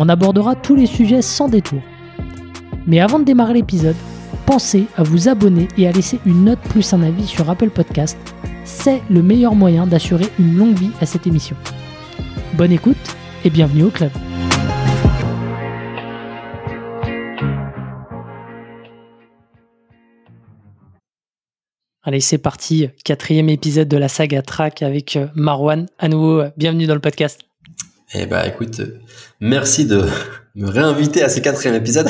On abordera tous les sujets sans détour. Mais avant de démarrer l'épisode, pensez à vous abonner et à laisser une note plus un avis sur Apple Podcast. C'est le meilleur moyen d'assurer une longue vie à cette émission. Bonne écoute et bienvenue au club. Allez, c'est parti. Quatrième épisode de la saga Track avec euh, Marwan. À nouveau, euh, bienvenue dans le podcast. Eh bah écoute, merci de me réinviter à ce quatrième épisode.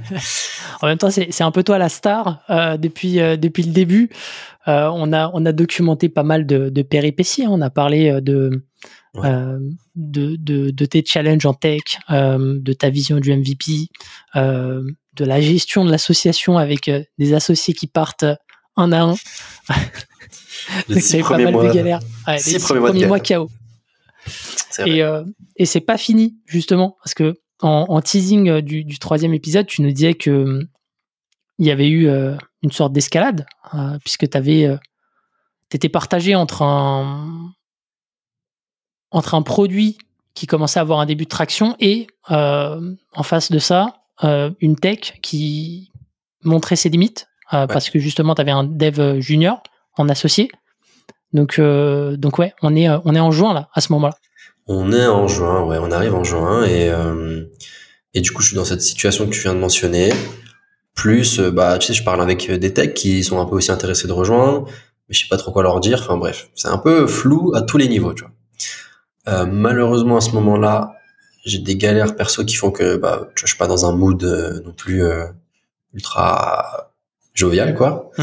en même temps, c'est un peu toi la star euh, depuis, depuis le début. on, a, on a documenté pas mal de, péripéties. Hein. On a parlé de, euh, de, de, tes challenges en tech, euh, de ta vision du MVP, euh, de la gestion de l'association avec des associés qui partent un à un. C'est pas mal mois, de galères. les premiers, mois, KO. Et, et c'est pas fini, justement, parce que en, teasing du, du, troisième épisode, tu nous disais que il y avait eu une sorte d'escalade, puisque tu avais. T'étais partagé entre un, entre un produit qui commençait à avoir un début de traction et euh, en face de ça, euh, une tech qui montrait ses limites euh, parce que justement, tu avais un dev junior en associé. Donc, donc ouais, on est, on est en juin là, à ce moment-là. On est en juin, ouais, on arrive en juin et, et du coup, je suis dans cette situation que tu viens de mentionner. Plus, bah, tu sais, je parle avec des techs qui sont un peu aussi intéressés de rejoindre, mais je sais pas trop quoi leur dire. Enfin bref, c'est un peu flou à tous les niveaux, tu vois. Euh, malheureusement, à ce moment-là, j'ai des galères perso qui font que bah, je suis pas dans un mood euh, non plus euh, ultra jovial, quoi. Mmh.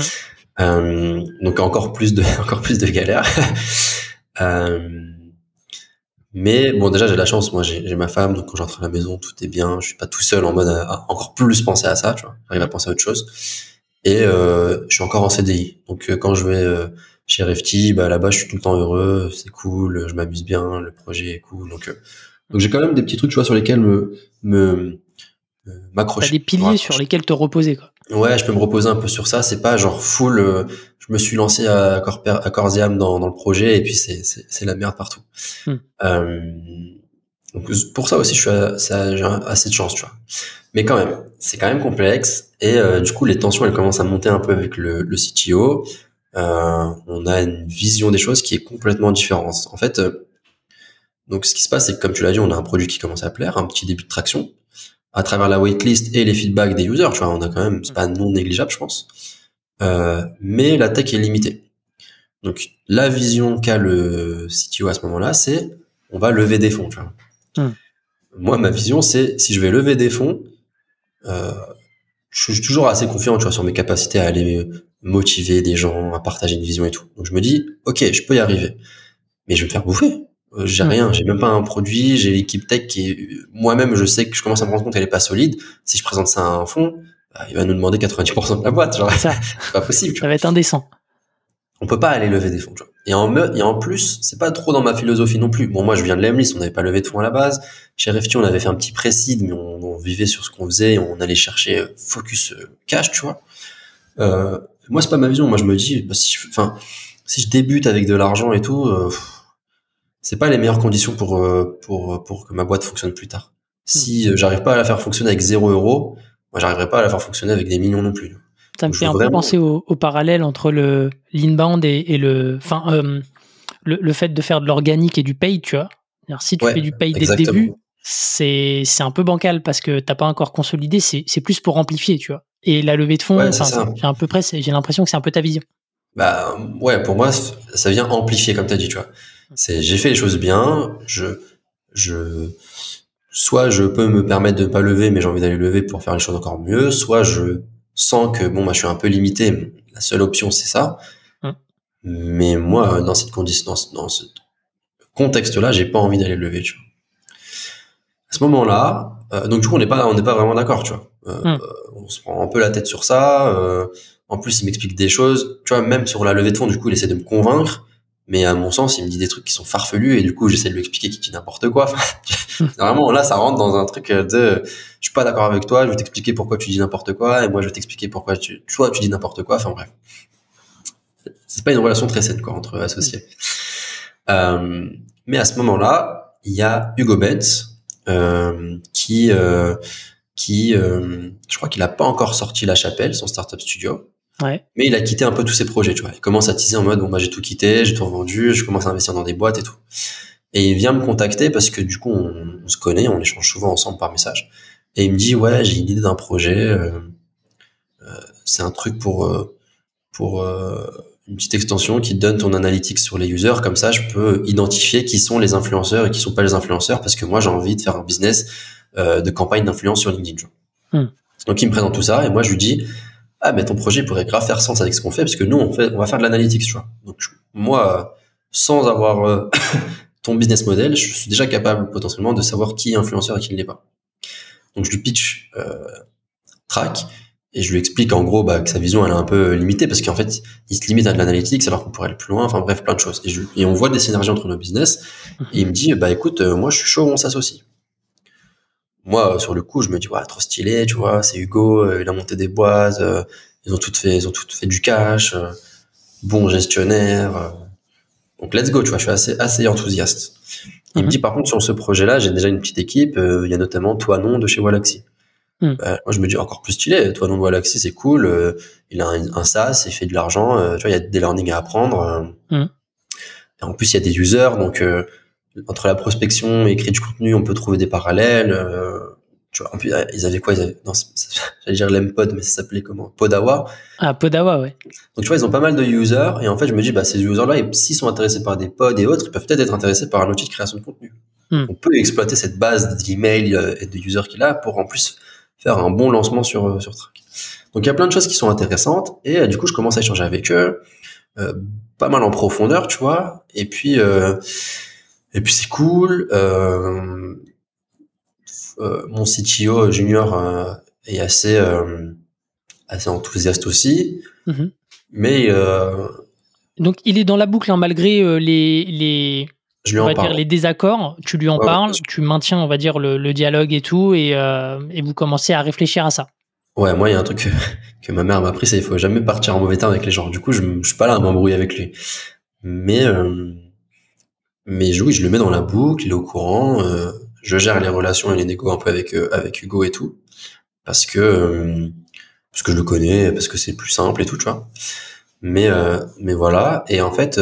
Donc encore plus de encore plus de galères. mais bon, déjà j'ai la chance, moi j'ai ma femme, donc quand j'entre à la maison, tout est bien. Je suis pas tout seul en mode à, encore plus penser à ça, tu vois. J'arrive à penser à autre chose. Et je suis encore en CDI, donc quand je vais chez Refty, bah là-bas, je suis tout le temps heureux, c'est cool, je m'amuse bien, le projet est cool. Donc, euh, donc j'ai quand même des petits trucs, tu vois, sur lesquels me, me, m'accrocher. des piliers sur lesquels te reposer, quoi. Ouais, je peux me reposer un peu sur ça. C'est pas genre full. Euh, je me suis lancé à corps, à âme dans, dans le projet et puis c'est c'est la merde partout. Hmm. Euh, donc pour ça aussi, je suis j'ai assez de chance, tu vois. Mais quand même, c'est quand même complexe et euh, du coup, les tensions elles commencent à monter un peu avec le, le CTO. Euh, on a une vision des choses qui est complètement différente. En fait, euh, donc ce qui se passe, c'est que comme tu l'as dit, on a un produit qui commence à plaire, un petit début de traction, à travers la waitlist et les feedbacks des users, tu vois, on a quand même, c'est pas non négligeable, je pense. Euh, mais la tech est limitée. Donc la vision qu'a le CTO à ce moment-là, c'est on va lever des fonds, tu vois. Hmm. Moi, ma vision, c'est si je vais lever des fonds, euh, je suis toujours assez confiant, tu vois, sur mes capacités à aller motiver des gens, à partager une vision et tout. Donc je me dis, ok, je peux y arriver, mais je vais me faire bouffer. Euh, j'ai rien, j'ai même pas un produit, j'ai l'équipe tech qui est, moi-même, je sais que je commence à me rendre compte qu'elle est pas solide. Si je présente ça à un fond, bah, il va nous demander 90% de la boîte, genre, c'est pas possible. Tu ça va être indécent. On peut pas aller lever des fonds, tu vois. Et en, et en plus, c'est pas trop dans ma philosophie non plus. Bon, moi, je viens de l'Emlist, on n'avait pas levé de fonds à la base. Chez Refty, on avait fait un petit précide, mais on, on vivait sur ce qu'on faisait, on allait chercher euh, focus euh, cash, tu vois. Euh, moi, c'est pas ma vision. Moi, je me dis, bah, si, je, enfin, si je débute avec de l'argent et tout, euh, c'est pas les meilleures conditions pour euh, pour pour que ma boîte fonctionne plus tard. Si hmm. j'arrive pas à la faire fonctionner avec zéro euro, moi, j'arriverai pas à la faire fonctionner avec des millions non plus. Ça me fait un peu penser au, parallèle entre le l'inbound et, et le, enfin, euh, le, le, fait de faire de l'organique et du pay, tu vois. Si tu fais du pay dès le début, c'est c'est un peu bancal parce que t'as pas encore consolidé. C'est c'est plus pour amplifier, tu vois. Et la levée de fonds, j'ai un peu près, j'ai l'impression que c'est un peu ta vision. Bah ouais, pour moi, ça vient amplifier, comme tu as dit, tu vois. C'est j'ai fait les choses bien, je je soit je peux me permettre de ne pas lever, mais j'ai envie d'aller lever pour faire les choses encore mieux, soit je sens que bon, bah, je suis un peu limité. La seule option, c'est ça. Hum. Mais moi, dans cette condition, dans, ce contexte-là, j'ai pas envie d'aller lever, tu vois. À ce moment-là, donc du coup, on n'est pas, on n'est pas vraiment d'accord, tu vois. Hmm. on se prend un peu la tête sur ça. en plus, il m'explique des choses, tu vois, même sur la levée de fonds, du coup, il essaie de me convaincre. Mais à mon sens, il me dit des trucs qui sont farfelus et du coup, j'essaie de lui expliquer qu'il dit n'importe quoi. vraiment, là, ça rentre dans un truc de, je suis pas d'accord avec toi, je vais t'expliquer pourquoi tu dis n'importe quoi et moi, je vais t'expliquer pourquoi tu, toi, tu dis n'importe quoi. Enfin bref, c'est pas une relation très saine quoi entre associés. Euh, mais à ce moment-là, il y a Hugo Benz euh, qui, euh, qui, euh, je crois qu'il a pas encore sorti La Chapelle, son startup studio. Ouais. Mais il a quitté un peu tous ses projets, tu vois. Il commence à teaser en mode, bon, bah, j'ai tout quitté, j'ai tout revendu, je commence à investir dans des boîtes et tout. Et il vient me contacter parce que du coup, on, se connaît, on échange souvent ensemble par message. Et il me dit, ouais, j'ai une idée d'un projet. Euh, euh, c'est un truc pour, euh, pour une petite extension qui donne ton analytics sur les users. Comme ça, je peux identifier qui sont les influenceurs et qui sont pas les influenceurs parce que moi, j'ai envie de faire un business de campagne d'influence sur LinkedIn. Hmm. Donc, il me présente tout ça et moi, je lui dis, ah mais ton projet pourrait grave faire sens avec ce qu'on fait parce que nous on fait on va faire de l'analytics tu vois. Donc moi sans avoir euh, ton business model je suis déjà capable potentiellement de savoir qui est influenceur et qui ne l'est pas. Donc je lui pitch euh, track et je lui explique en gros bah, que sa vision elle est un peu limitée parce qu'en fait il se limite à de l'analytics alors qu'on pourrait aller plus loin enfin bref plein de choses. Et, je, on voit des synergies entre nos business et il me dit bah écoute euh, moi je suis chaud on s'associe moi, sur le coup, je me dis, ouais, trop stylé, tu vois, c'est Hugo, euh, il a monté des boîtes, euh, ils ont tout fait, ils ont tout fait du cash, euh, bon gestionnaire. donc, let's go, tu vois, je suis assez, assez enthousiaste. Il me mhm. dit, par contre, sur ce projet-là, j'ai déjà une petite équipe, il y a notamment toi, non, de chez Wallaxy. Hmm. Bah, moi, je me dis encore plus stylé. Toi, non, de Wallaxy, c'est cool. il a un, SaaS, il fait de l'argent. tu vois, il y a des learnings à apprendre. Et en plus, il y a des users, donc entre la prospection et écrire du contenu, on peut trouver des parallèles. Euh, tu vois, en plus, ils avaient quoi Ils avaient, non, j'allais dire l'Empod, mais ça s'appelait comment? Podawa. Ah, Podawa, ouais. Donc, tu vois, ils ont pas mal de users, et en fait, je me dis, bah, ces users-là, s'ils sont intéressés par des pods et autres, ils peuvent peut-être être intéressés par un outil de création de contenu. Hmm. On peut exploiter cette base d'email euh, et de users qu'il a pour en plus faire un bon lancement sur, euh, sur Track. Donc, il y a plein de choses qui sont intéressantes, et du coup, je commence à échanger avec eux, euh, pas mal en profondeur, tu vois, et puis, euh, et puis c'est cool. Euh, euh, mon CTO junior euh, est assez assez enthousiaste aussi, mhm. mais donc il est dans la boucle hein, malgré les les je on va dire les désaccords. Tu lui en parles, tu maintiens on va dire le, dialogue et tout, et, et vous commencez à réfléchir à ça. Ouais, moi, il y a un truc que, ma mère m'a appris, c'est qu'il faut jamais partir en mauvais temps avec les gens. Du coup, je, je suis pas là à m'embrouiller avec lui. Mais, mais oui, je le mets dans la boucle, il est au courant. Euh, je gère les relations et les négos un peu avec euh, avec Hugo et tout, parce que euh, parce que je le connais, parce que c'est plus simple et tout, tu vois. Mais mais voilà. Et en fait,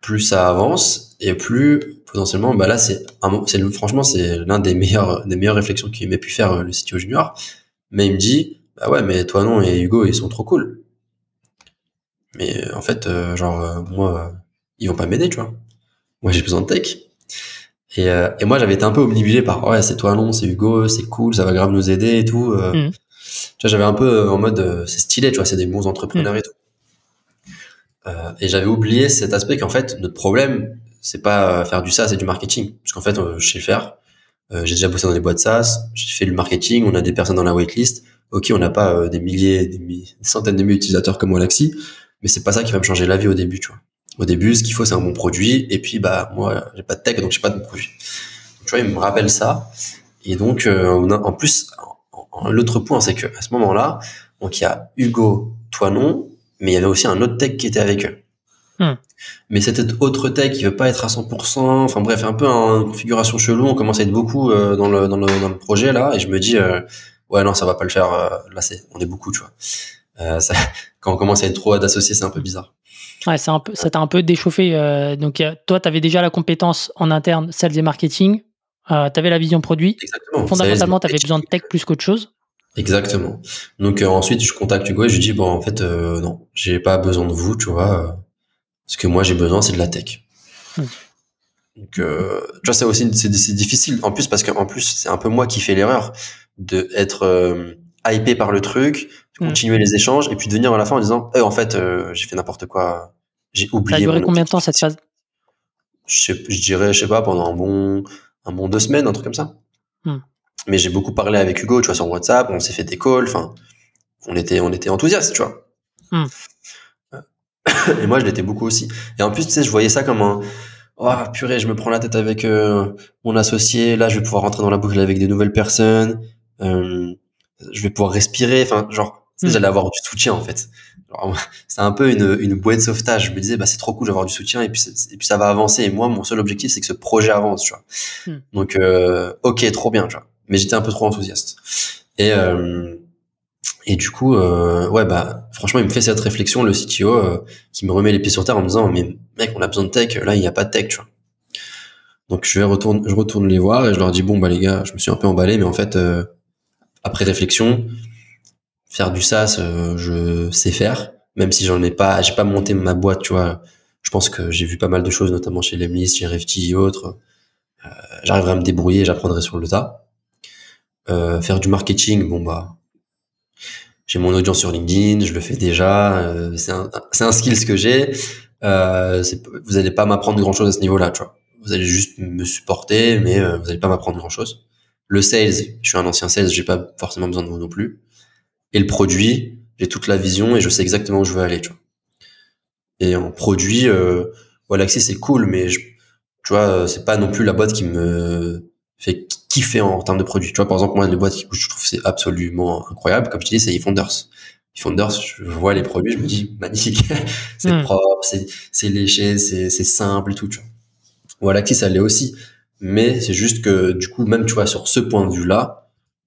plus ça avance et plus potentiellement, bah là c'est c'est franchement c'est l'un des meilleurs des meilleures réflexions qu'il m'ait pu faire le CTO junior. Mais il me dit, bah ouais, mais toi non et Hugo ils sont trop cool. Mais en fait, genre moi ils vont pas m'aider, tu vois. Moi, j'ai besoin de tech. Et, euh, et moi, j'avais été un peu obnubilé par, ouais, c'est toi, non, c'est Hugo, c'est cool, ça va grave nous aider et tout. Euh. Mm. Tu vois, j'avais un peu euh, en mode, c'est stylé, tu vois, c'est des bons entrepreneurs mm. et tout. et j'avais oublié cet aspect qu'en fait, notre problème, c'est pas faire du SaaS et du marketing. Parce qu'en fait, je sais le faire. j'ai déjà bossé dans des boîtes SaaS, j'ai fait le marketing, on a des personnes dans la waitlist. Ok, on n'a pas des milliers, des, centaines de milliers d'utilisateurs comme Walaxy, mais c'est pas ça qui va me changer la vie au début, tu vois. Au début, ce qu'il faut, c'est un bon produit. Et puis, bah, moi, j'ai pas de tech, donc j'ai pas de bon produit. tu vois, il me rappelle ça. Et donc, euh, en plus, l'autre point, c'est que à ce moment-là, donc il y a Hugo, toi non, mais il y avait aussi un autre tech qui était avec eux. Hmm. Mais cet autre tech, il veut pas être à 100%. Enfin bref, un peu en configuration chelou. On commence à être beaucoup euh, dans, le, dans, le, dans le projet là, et je me dis, euh, ouais non, ça va pas le faire. là, c'est, on est beaucoup, tu vois. Ça, quand on commence à être trop d'associés, c'est un peu bizarre. Ouais, c'est un peu, ça t'a un peu déchauffé. Euh, donc, toi, tu avais déjà la compétence en interne, sales et marketing. Euh, tu avais la vision produit. Exactement. Fondamentalement, tu avais besoin de tech plus qu'autre chose. Exactement. Donc, euh, ensuite, je contacte Hugo et je lui dis, bon, en fait, euh, non, j'ai pas besoin de vous, tu vois. ce que moi, j'ai besoin, c'est de la tech. Hmm. Donc, tu vois, c'est aussi, c'est difficile. En plus, parce qu'en plus, c'est un peu moi qui fais l'erreur de être hypé par le truc, Hmm. continuer les échanges et puis de venir à la fin en disant eh, en fait euh, j'ai fait n'importe quoi j'ai oublié ça a duré combien de temps cette phase? Je, je, dirais je sais pas pendant un bon un bon deux semaines, un truc comme ça. Hmm. Mais j'ai beaucoup parlé avec Hugo, tu vois, sur WhatsApp, on s'est fait des calls, enfin, on était, on était enthousiastes, tu vois. Hmm. Et moi, je l'étais beaucoup aussi. Et en plus, tu sais, je voyais ça comme un, oh purée, je me prends la tête avec euh, mon associé, là, je vais pouvoir rentrer dans la boucle avec des nouvelles personnes, euh, je vais pouvoir respirer, enfin, genre, hmm. j'allais avoir du soutien, en fait. C'est un peu une, une bouée de sauvetage. Je me disais, bah, c'est trop cool d'avoir du soutien et puis, et puis ça va avancer. Et moi, mon seul objectif, c'est que ce projet avance, tu vois. Hmm. Donc, euh, ok, trop bien, tu vois. Mais j'étais un peu trop enthousiaste. Et, euh, et du coup, euh, ouais, bah, franchement, il me fait cette réflexion, le CTO, euh, qui me remet les pieds sur terre en me disant, mais mec, on a besoin de tech, là, il n'y a pas de tech, tu vois. Donc, je vais retourne, je retourne les voir et je leur dis, bon, bah, les gars, je me suis un peu emballé, mais en fait, euh, après réflexion, faire du SaaS, euh, je sais faire, même si j'en ai pas, j'ai pas monté ma boîte, tu vois. Je pense que j'ai vu pas mal de choses, notamment chez Lemlis, chez RFT et autres. Euh, j'arriverai à me débrouiller, j'apprendrai sur le tas. faire du marketing, bon, bah, j'ai mon audience sur LinkedIn, je le fais déjà, euh, c'est un, un skill que j'ai. Euh, vous allez pas m'apprendre grand chose à ce niveau-là, tu vois. Vous allez juste me supporter, mais euh, vous allez pas m'apprendre grand chose. Le sales, je suis un ancien sales, j'ai pas forcément besoin de vous non plus. Et le produit, j'ai toute la vision et je sais exactement où je veux aller, tu vois. Et en produit, euh, Wallaxy c'est cool, mais je, tu vois, c'est pas non plus la boîte qui me fait kiffer en, termes de produits. Tu vois, par exemple, moi, les boîtes que je trouve c'est absolument incroyable, comme je te dis, c'est eFounders. eFounders, je vois les produits, je me dis, magnifique. c'est hmm. propre, c'est, léché, c'est, simple et tout, tu vois. Ça l'est aussi. Mais c'est juste que, du coup, même, tu vois, sur ce point de vue-là,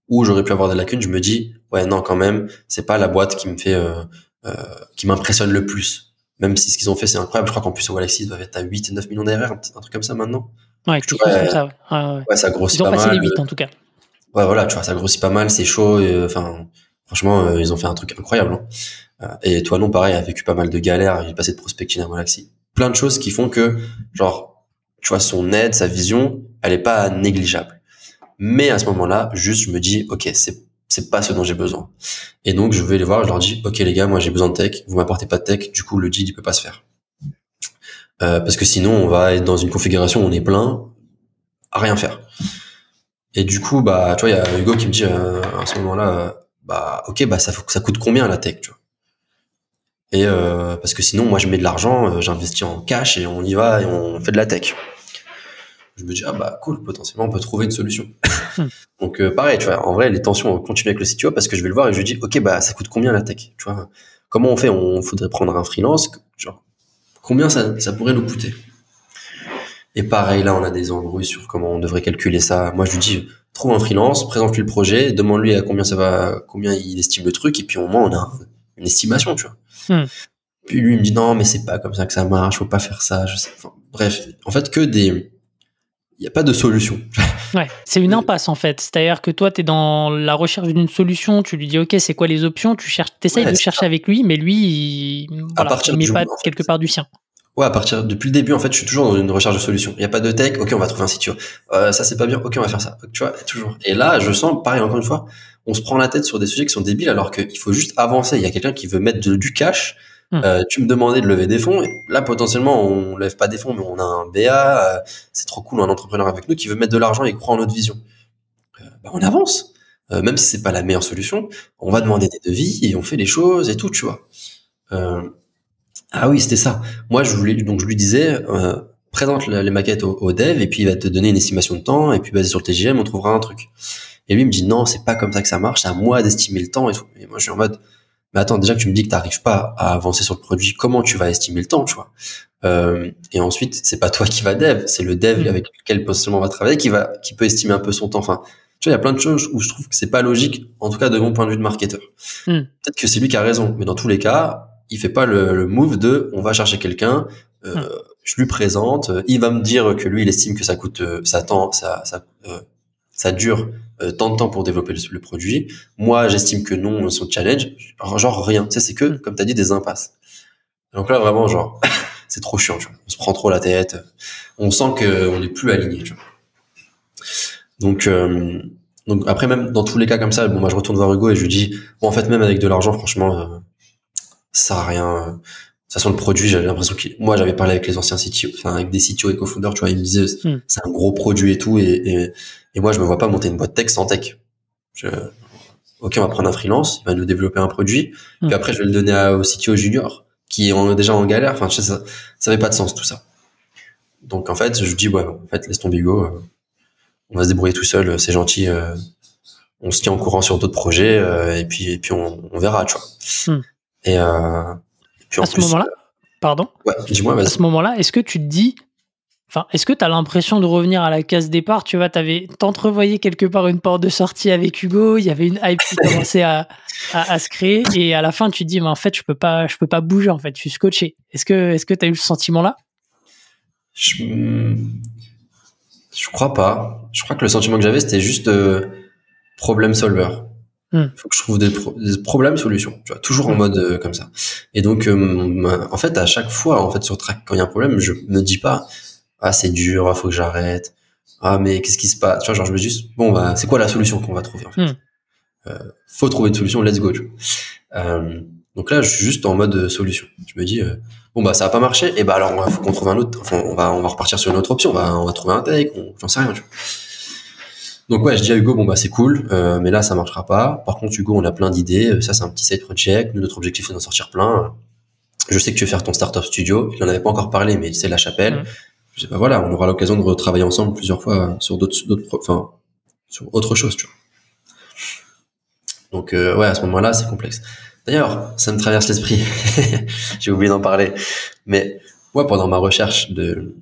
où j'aurais pu avoir des lacunes, je me dis, ouais, non, quand même, c'est pas la boîte qui me fait, euh, euh, qui m'impressionne le plus. Même si ce qu'ils ont fait, c'est incroyable. Je crois qu'en plus, au Galaxy, ils doivent être à 8 et 9 millions d'erreurs, un truc comme ça maintenant. Ouais, quelque chose comme ça. Ouais. Ouais, ça grossit ils ont passé les 8 en tout cas. Ouais, voilà, tu vois, ça grossit pas mal, c'est chaud. Enfin, franchement, euh, ils ont fait un truc incroyable. Hein. Euh, et toi, non, pareil, a vécu pas mal de galères. Il est passé de prospecting à Galaxy. Plein de choses qui font que, genre, tu vois, son aide, sa vision, elle est pas négligeable. Mais à ce moment-là, juste, je me dis, ok, c'est c'est pas ce dont j'ai besoin. Et donc, je vais les voir, je leur dis, ok les gars, moi j'ai besoin de tech, vous m'apportez pas de tech, du coup le deal il peut pas se faire. Euh, parce que sinon, on va être dans une configuration où on est plein à rien faire. Et du coup, bah, tu vois, il y a Hugo qui me dit euh, à ce moment-là, euh, bah, ok, bah ça, ça coûte combien la tech, tu vois? Et euh, parce que sinon, moi, je mets de l'argent, j'investis en cash et on y va et on fait de la tech. Je me dis ah bah cool, potentiellement on peut trouver une solution. Donc pareil, tu vois, en vrai, les tensions continuent avec le CTO parce que je vais le voir et je lui dis ok, bah ça coûte combien la tech, tu vois? Comment on fait? On faudrait prendre un freelance, genre combien ça, ça pourrait nous coûter? Et pareil, là, on a des embrouilles sur comment on devrait calculer ça. Moi, je lui dis, trouve un freelance, présente-lui le projet, demande-lui à combien ça va, combien il estime le truc, et puis au moins, on a une estimation, tu vois. Hmm. Puis lui, il me dit, non, mais c'est pas comme ça que ça marche, faut pas faire ça, je sais. bref, en fait, que des, il n'y a pas de solution. Ouais, c'est une impasse en fait. C'est-à-dire que toi, tu es dans la recherche d'une solution, tu lui dis OK, c'est quoi les options, tu cherches, essayes de chercher avec lui, mais lui, il, voilà, met pas quelque part du sien. Ouais, à partir depuis le début, en fait, je suis toujours dans une recherche de solution. Il n'y a pas de tech, ok, on va trouver un site. Euh, ça c'est pas bien, ok, on va faire ça. Tu vois, toujours. Et là, je sens, pareil, encore une fois, on se prend la tête sur des sujets qui sont débiles, alors qu'il faut juste avancer. Il y a quelqu'un qui veut mettre du cash Hmm. Euh, tu me demandais de lever des fonds. là, potentiellement, on lève pas des fonds, mais on a un BA. Euh, c'est trop cool, un entrepreneur avec nous qui veut mettre de l'argent et croit en notre vision. Euh, bah, on avance. même si c'est pas la meilleure solution, on va demander des devis et on fait les choses et tout, tu vois. ah oui, c'était ça. Moi, je voulais donc je lui disais, présente les maquettes au, dev et puis il va te donner une estimation de temps et puis basé sur le TGM, on trouvera un truc. Et lui il me dit non, c'est pas comme ça que ça marche, c'est à moi d'estimer le temps et tout. Et moi, je suis en mode mais attends, déjà que tu me dis que tu n'arrives pas à avancer sur le produit, comment tu vas estimer le temps, tu vois? Euh, Et ensuite, c'est pas toi qui va dev, c'est le dev mm. avec lequel potentiellement on va travailler qui va, qui peut estimer un peu son temps. Enfin, tu vois, il y a plein de choses où je trouve que c'est pas logique, en tout cas de mon point de vue de marketeur. Mm. Peut-être que c'est lui qui a raison, mais dans tous les cas, il fait pas le, move de, on va chercher quelqu'un, euh, mm. je lui présente, il va me dire que lui, il estime que ça coûte, euh, ça temps, ça, ça, euh, ça dure euh, tant de temps pour développer le, produit. Moi, j'estime que non, son challenge, genre rien. Tu sais, c'est que, comme tu as dit, des impasses. Donc là, vraiment, genre, c'est trop chiant. Tu vois. On se prend trop la tête. On sent qu'on n'est plus aligné. Tu vois. Donc, euh, donc après, même dans tous les cas comme ça, bon, moi, je retourne voir Hugo et je lui dis, bon, en fait, même avec de l'argent, franchement, euh, ça sert à rien. Façon, le produit, j'avais l'impression que moi, j'avais parlé avec les anciens CTO, enfin avec des CTO et co-founders, tu vois, ils me disaient hmm. c'est un gros produit et tout, et, et, et, moi, je me vois pas monter une boîte tech sans tech. Je, ok, on va prendre un freelance, il va nous développer un produit, puis hmm. après, je vais le donner à, au CTO junior qui est déjà en galère. Enfin, ça, ça avait pas de sens tout ça. Donc en fait, je dis ouais, en fait, laisse tomber Hugo, euh, on va se débrouiller tout seul, c'est gentil. Euh, on se tient en courant sur d'autres projets euh, et puis et puis on, on verra, tu vois. Hmm. Et, euh, puis à ce moment-là, pardon. Ouais, dis-moi. À ce moment-là, est-ce que tu te dis, enfin, est-ce que tu as l'impression de revenir à la case départ Tu vois, t'avais t'entrevoyais quelque part une porte de sortie avec Hugo. Il y avait une hype qui commençait à, à, se créer et à la fin, tu te dis, mais en fait, je peux pas, je peux pas bouger. En fait, je suis scotché. Est-ce que est-ce que t'as eu ce sentiment-là? Je... je crois pas. Je crois que le sentiment que j'avais, c'était juste euh, problème solver. Il hmm. faut que je trouve des, problèmes solutions. Tu vois, toujours en hmm. mode euh, comme ça. Et donc, euh, en fait, à chaque fois, en fait, sur track, quand il y a un problème, je me dis pas, ah, c'est dur, il faut que j'arrête. Ah, mais qu'est-ce qui se passe? Tu vois, genre, je me dis juste, bon, bah, c'est quoi la solution qu'on va trouver, en fait? Hmm. Euh, faut trouver une solution, let's go. Tu vois. Euh, donc là, je suis juste en mode solution. Je me dis, euh, bon bah ça a pas marché, et bah alors il faut qu'on trouve un autre. Enfin, on va on va repartir sur une autre option. On va on va trouver un take. J'en sais rien. Tu vois. Donc ouais, je dis à Hugo, bon bah c'est cool, euh, mais là ça marchera pas. Par contre, Hugo, on a plein d'idées. Ça c'est un petit side project. Nous, notre objectif c'est d'en sortir plein. Je sais que tu veux faire ton startup studio. Il en avait pas encore parlé, mais c'est la chapelle. Je sais pas, voilà, on aura l'occasion de retravailler ensemble plusieurs fois sur d'autres, d'autres, enfin, sur autre chose, tu vois. Donc euh, ouais, à ce moment-là, c'est complexe. D'ailleurs, ça me traverse l'esprit. J'ai oublié d'en parler. Mais moi, pendant ma recherche de,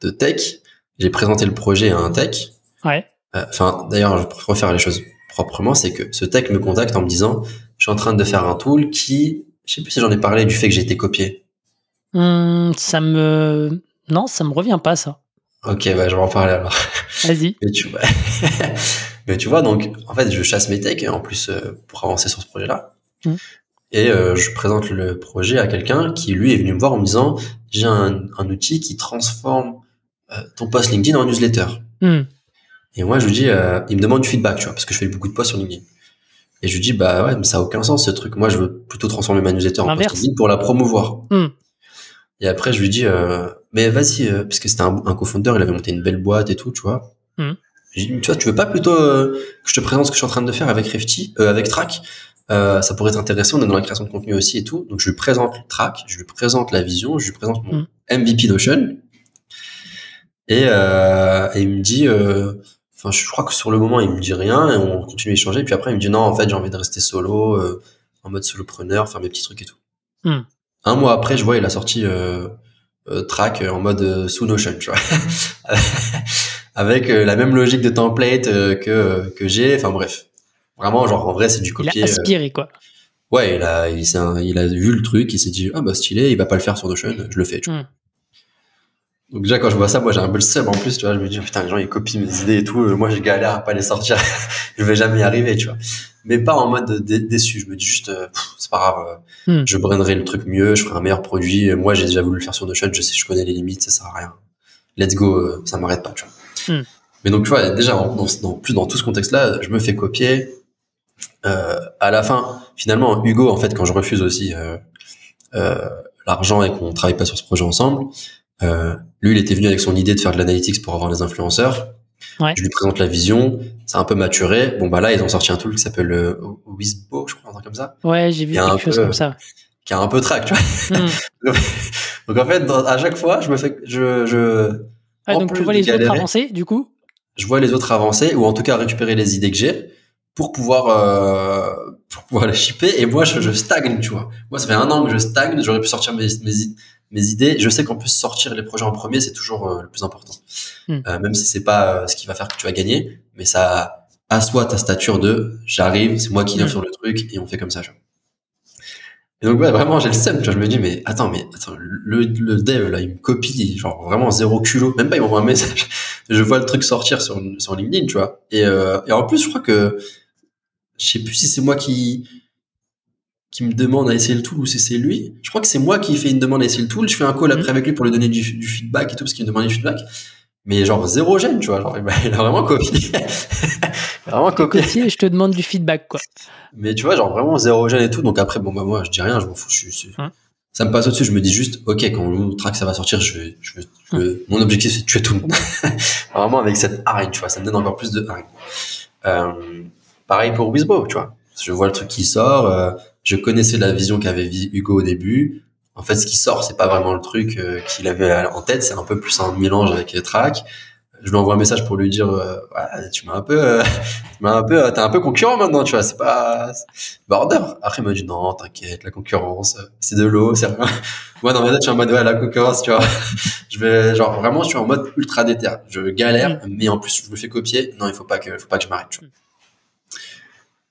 de tech, j'ai présenté le projet à un tech. Ouais. Euh, enfin, d'ailleurs, je préfère faire les choses proprement. C'est que ce tech me contacte en me disant, je suis en train de faire un tool qui, je sais plus si j'en ai parlé du fait que j'ai été copié. Hum, ça me, non, ça me revient pas ça. Ok, bah, je vais en parler alors. Vas-y. Mais tu vois, mais tu vois, donc, en fait, je chasse mes techs en plus euh, pour avancer sur ce projet-là. Mm. Et euh, je présente le projet à quelqu'un qui, lui, est venu me voir en me disant, j'ai un, outil qui transforme euh, ton post LinkedIn en newsletter. Mm. Et moi, je lui dis, euh, il me demande du feedback, tu vois, parce que je fais beaucoup de posts sur LinkedIn. Et je lui dis, bah ouais, mais ça a aucun sens ce truc. Moi, je veux plutôt transformer ma newsletter en post LinkedIn pour la promouvoir. Mm. Et après, je lui dis, mais vas-y, parce que c'était un, un co-founder, il avait monté une belle boîte et tout, tu vois. J'ai dit, tu vois, tu veux pas plutôt que je te présente ce que je suis en train de faire avec Refty, avec Track? Euh, ça pourrait être intéressant, on est dans la création de contenu aussi et tout. Donc je lui présente track, je lui présente la vision, je lui présente mon MVP mm. Notion. Et, euh, et, il me dit, euh, enfin je crois que sur le moment il me dit rien et on continue à échanger. Puis après il me dit non en fait j'ai envie de rester solo, euh, en mode solopreneur, faire mes petits trucs et tout. Mm. Un mois après je vois il a sorti euh, euh, track en mode sous Notion, tu vois, avec la même logique de template que que j'ai. Enfin bref. Vraiment, genre, en vrai, c'est du copier. Il a aspiré, quoi. Ouais, il a, il, il, a vu le truc, il s'est dit, ah bah stylé, il va pas le faire sur Notion, je le fais, tu vois. Hmm. Donc déjà, quand je vois ça, moi, j'ai un peu le seum en plus, tu vois, je me dis, putain, les gens, ils copient mes idées et tout, moi, je galère à pas les sortir, je vais jamais y arriver, tu vois. Mais pas en mode déçu, je me dis juste, euh, c'est pas grave, euh, hmm. je brainerai le truc mieux, je ferai un meilleur produit, moi, j'ai déjà voulu le faire sur Notion, je sais, je connais les limites, ça sert à rien. Let's go, euh, ça m'arrête pas, tu vois. Hmm. Mais donc, tu vois, déjà, dans, dans, plus dans tout ce contexte-là, je me fais copier, euh, à la fin, finalement, Hugo, en fait, quand je refuse aussi euh, euh, l'argent et qu'on travaille pas sur ce projet ensemble, euh, lui, il était venu avec son idée de faire de l'analytics pour avoir des influenceurs. Ouais. Je lui présente la vision, ça a un peu maturé. Bon bah là, ils ont sorti un tool qui s'appelle euh, Wizbo, je crois, un truc comme ça. Ouais, j'ai vu quelque chose comme ça. Qui a un peu track, tu vois. Hmm. donc en fait, à chaque fois, je me fais, je, je. donc tu vois les autres avancer, du coup? Je vois les autres avancer, ou en tout cas récupérer les idées que j'ai pour pouvoir euh, pour pouvoir les shipper et moi je, je, stagne tu vois moi ça fait un an que je stagne j'aurais pu sortir mes, mes, mes idées je sais qu'en plus sortir les projets en premier c'est toujours euh, le plus important hmm. euh, même si c'est pas euh, ce qui va faire que tu vas gagner mais ça assoit ta stature de j'arrive c'est moi qui viens hmm. sur le truc et on fait comme ça vois. et donc ouais vraiment j'ai le seum je me dis mais attends mais attends le, le dev là il me copie genre vraiment zéro culot même pas il m'envoie un message je vois le truc sortir sur sur LinkedIn tu vois et, euh, et en plus je crois que je sais plus si c'est moi qui qui me demande à essayer le tool ou si c'est lui. Je crois que c'est moi qui fais une demande à essayer le tool. Je fais un call après mhm. avec lui pour lui donner du, feedback et tout parce qu'il me demande du feedback. Mais genre zéro gêne, tu vois. Genre, il a vraiment copié. vraiment copié. je te demande du feedback, quoi. Mais tu vois, genre vraiment zéro gêne et tout. Donc après, bon, bah, moi, je dis rien, je m'en fous. Je suis, hein ça me passe au-dessus. Je me dis juste, ok, quand le track ça va sortir, je je vais, mon objectif c'est de tuer tout le monde. Vraiment avec cette hargne, tu vois, ça me donne encore plus de hargne. Euh, pareil pour Wizbo, tu vois. Je vois le truc qui sort. Euh, je connaissais la vision qu'avait Hugo au début. En fait, ce qui sort, c'est pas vraiment le truc euh, qu'il avait en tête. C'est un peu plus un mélange avec les tracks. Je lui envoie un message pour lui dire euh, tu m'as un peu euh, tu m'as un peu t'es un peu concurrent maintenant tu vois. C'est pas border après il m'a dit non t'inquiète la concurrence c'est de l'eau c'est rien. Moi dans ma tête je suis en mode ouais la concurrence tu vois. Je vais genre vraiment je suis en mode ultra déter. Je galère mm. mais en plus je me fais copier. Non il faut pas que faut pas que je m'arrête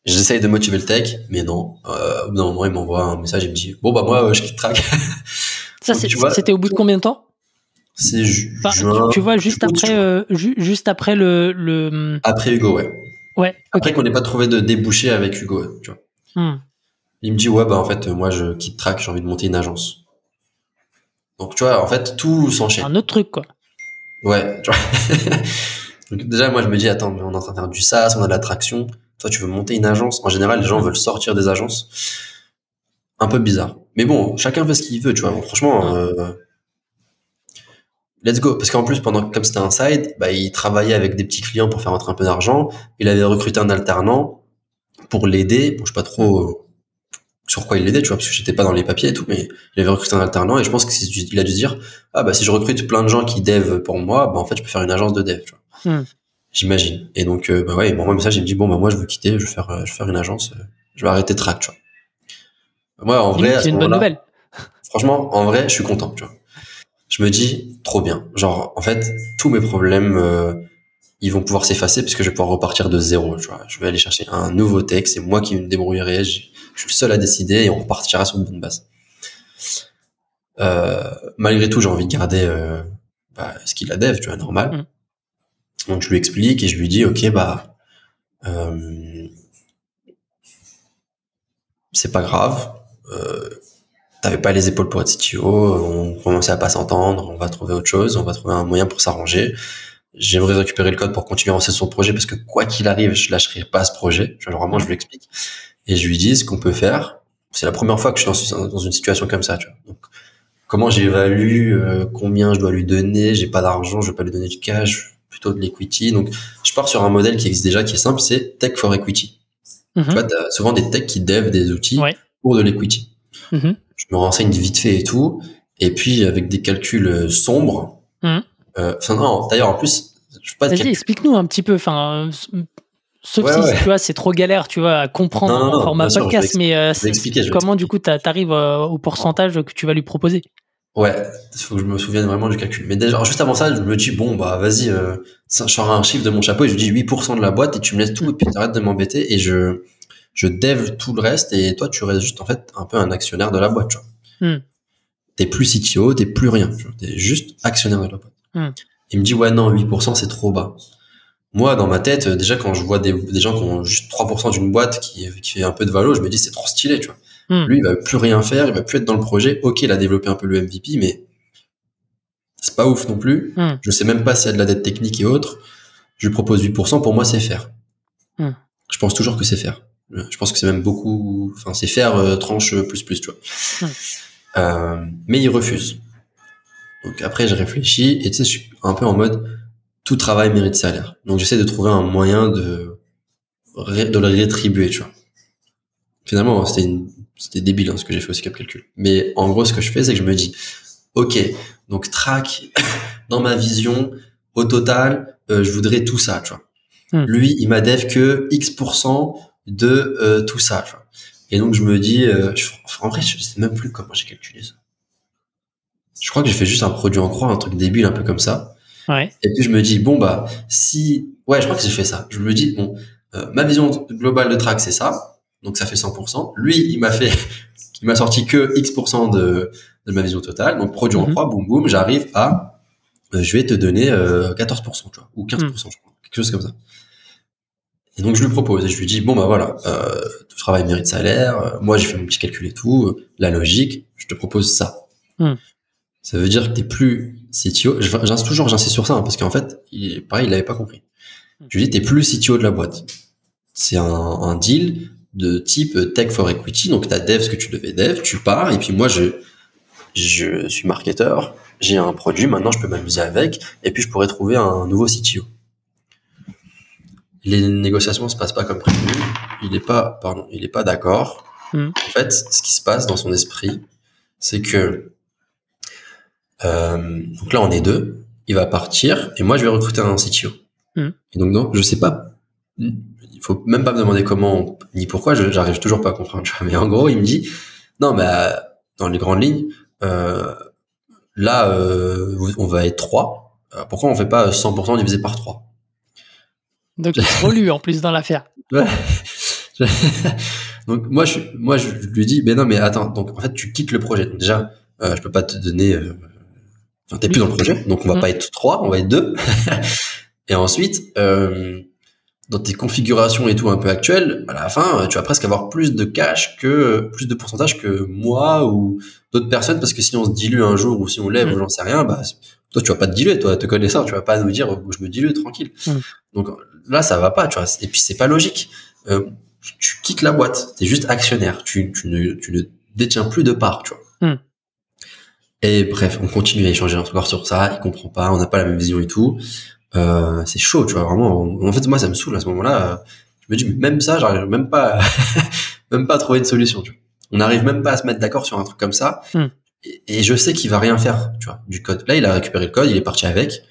J'essaye de motiver le tech, mais non. Euh, au bout d'un moment, il m'envoie un message, il me dit bon bah moi je quitte track. Ça c'était au bout de combien de temps c'est Tu, vois, juste après, euh, juste après le, le. Après Hugo, ouais. Ouais. Après qu'on n'ait pas trouvé de débouché avec Hugo, tu vois. Hmm. Il me dit ouais bah en fait moi je quitte Track, j'ai envie de monter une agence. Donc tu vois en fait tout s'enchaîne. Un autre truc quoi. Ouais. Tu vois Donc déjà moi je me dis attends mais on est en train de faire du SaaS, on a de l'attraction. Toi tu veux monter une agence. En général les gens veulent sortir des agences. Un peu bizarre. Mais bon chacun fait ce qu'il veut tu vois. franchement. Euh, let's go. Parce qu'en plus, pendant comme c'était un side, bah, il travaillait avec des petits clients pour faire rentrer un peu d'argent. Il avait recruté un alternant pour l'aider. Bon, je sais pas trop euh, sur quoi il l'aidait, tu vois, parce que j'étais pas dans les papiers et tout, mais il avait recruté un alternant et je pense qu'il a dû se dire, ah bah si je recrute plein de gens qui dev pour moi, bah en fait je peux faire une agence de dev, tu vois. Hmm. J'imagine. Et donc euh, bah ouais, bon moi message il me dit bon bah moi je veux quitter, je vais faire euh, je vais faire une agence, je vais arrêter track, tu vois. Moi en vrai, c'est une bonne nouvelle. Franchement, en vrai, je suis content, tu vois je me dis trop bien. Genre en fait tous mes problèmes euh, ils vont pouvoir s'effacer parce que je vais pouvoir repartir de zéro. Tu vois. Je vais aller chercher un nouveau texte, c'est moi qui me débrouillerai. Je, suis le seul à décider et on repartira sur une bonne base. Euh, malgré tout, j'ai envie de garder euh, bah, ce qu'il a dev, tu vois, normal. Mm. Donc je lui explique et je lui dis ok bah euh, c'est pas grave. Euh, t'avais pas les épaules pour être CTO, on commençait à pas s'entendre, on va trouver autre chose, on va trouver un moyen pour s'arranger. J'aimerais récupérer le code pour continuer à avancer sur son projet parce que quoi qu'il arrive, je lâcherai pas ce projet. Genre vraiment, je lui explique. Et je lui dis ce qu'on peut faire. C'est la première fois que je suis dans, une situation comme ça, tu vois. Donc, comment j'évalue, euh, combien je dois lui donner, j'ai pas d'argent, je vais pas lui donner du cash, plutôt de l'equity. Donc, je pars sur un modèle qui existe déjà, qui est simple, c'est Tech for Equity. Mm-hmm. Tu vois, t'as souvent des techs qui dev des outils pour de l'equity. Mm-hmm je me renseigne vite fait et tout. Et puis, avec des calculs euh, sombres. Mmh. Euh, enfin, non, d'ailleurs, en plus, je pas explique-nous un petit peu. Enfin, sauf si, tu vois, c'est trop galère, tu vois, à comprendre en format podcast. mais euh, comment, du coup, tu arrives au pourcentage que tu vas lui proposer? Ouais, il faut que je me souvienne vraiment du calcul. Mais déjà, juste avant ça, je me dis, bon, bah, vas-y, euh, je sors un chiffre de mon chapeau et je dis 8% de la boîte et tu me laisses tout et puis t'arrêtes de m'embêter et je, je dev tout le reste et toi tu restes juste en fait un peu un actionnaire de la boîte. Tu vois. Hmm. T'es plus CTO, t'es plus rien. T'es juste actionnaire de la boîte. Hmm. Il me dit ouais non 8% c'est trop bas. Moi dans ma tête déjà quand je vois des, des gens qui ont juste 3% d'une boîte qui, qui fait un peu de valo, je me dis c'est trop stylé tu vois. Hmm. Lui il va plus rien faire, il va plus être dans le projet. Ok il a développé un peu le MVP mais c'est pas ouf non plus. Je sais même pas s'il y a de la dette technique et autres. Je lui propose 8%, pour moi c'est faire. Je pense toujours que c'est faire. Je pense que c'est même beaucoup. Enfin, c'est faire euh, tranche plus plus, tu vois. Euh, mais il refuse. Donc après, je réfléchis et tu sais, je suis un peu en mode tout travail mérite salaire. Donc j'essaie de trouver un moyen de de le rétribuer, tu vois. Finalement, c'était une... c'était débile hein, ce que j'ai fait aussi comme calcul. Mais en gros, ce que je fais, c'est que je me dis, ok, donc track dans ma vision, au total, euh, je voudrais tout ça, tu vois. Hmm. Lui, il m'a dev que X% de euh, tout ça. Et donc je me dis, euh, en vrai, je sais même plus comment j'ai calculé ça. Je crois que j'ai fait juste un produit en croix, un truc débile, un peu comme ça. Ouais. Et puis je me dis, bon bah, si, ouais, je crois que j'ai fait ça. Je me dis, bon, ma vision globale de track c'est ça, donc ça fait 100%. Lui, il m'a fait, il m'a sorti que X% de, de ma vision totale, donc produit en mhm. croix, boum boum, j'arrive à, je vais te donner 14%, tu vois, ou 15%, mhm. je crois, quelque chose comme ça. Et donc je lui propose et je lui dis bon bah voilà, euh, tout travail mérite salaire. Euh, moi j'ai fait mon petit calcul et tout, euh, la logique. Je te propose ça. Hmm. Ça veut dire que t'es plus CTO. J'insiste toujours, j'insiste sur ça hein, parce qu'en fait, il, pareil, il l'avait pas compris. Je lui dis t'es plus CTO de la boîte. C'est un, un, deal de type tech for equity. Donc t'as dev ce que tu devais dev, tu pars et puis moi je je suis marketeur, j'ai un produit, maintenant je peux m'amuser avec, et puis je pourrais trouver un nouveau CTO. Les négociations se passent pas comme prévu. Il est pas, pardon, il est pas d'accord. Hmm. En fait, ce qui se passe dans son esprit, c'est que euh, donc là on est deux, il va partir et moi je vais recruter un CTO. Hmm. Et donc non, je sais pas, faut même pas me demander comment ni pourquoi, j'arrive toujours pas à comprendre. Mais en gros, il me dit non, mais euh, dans les grandes lignes, euh, là, euh, on va être 3. Euh, pourquoi on fait pas 100% divisé par 3 Donc il évolue en plus dans l'affaire. Ouais. donc moi je, moi je lui dis, mais non, mais attends, donc en fait tu quittes le projet. Donc déjà, euh, je peux pas te donner... Euh, enfin, t'es plus dans le projet, donc on va mm. pas être 3, on va être 2. Et ensuite, euh, dans tes configurations et tout un peu actuelles, à la fin, tu vas presque avoir plus de cash que plus de pourcentage que moi ou d'autres personnes parce que si on se dilue un jour ou si on lève ou mm. j'en sais rien, bah toi tu vas pas te diluer, toi te connaissant, tu vas pas nous dire je me dilue tranquille. Mm. Donc là ça va pas, tu vois. Et puis c'est pas logique. Euh, tu quittes la boîte, tu es juste actionnaire, tu, tu, ne, tu ne détiens plus de part, tu vois. Mm. Et bref, on continue à échanger encore sur ça, il comprend pas, on n'a pas la même vision et tout. Euh, c'est chaud, tu vois, vraiment. En fait, moi, ça me saoule à ce moment-là. Je me dis, même ça, j'arrive même pas, même pas à trouver une solution. Tu vois. On n'arrive même pas à se mettre d'accord sur un truc comme ça. Hmm. Et, je sais qu'il va rien faire, tu vois, du code. Là, il a récupéré le code, il est parti avec,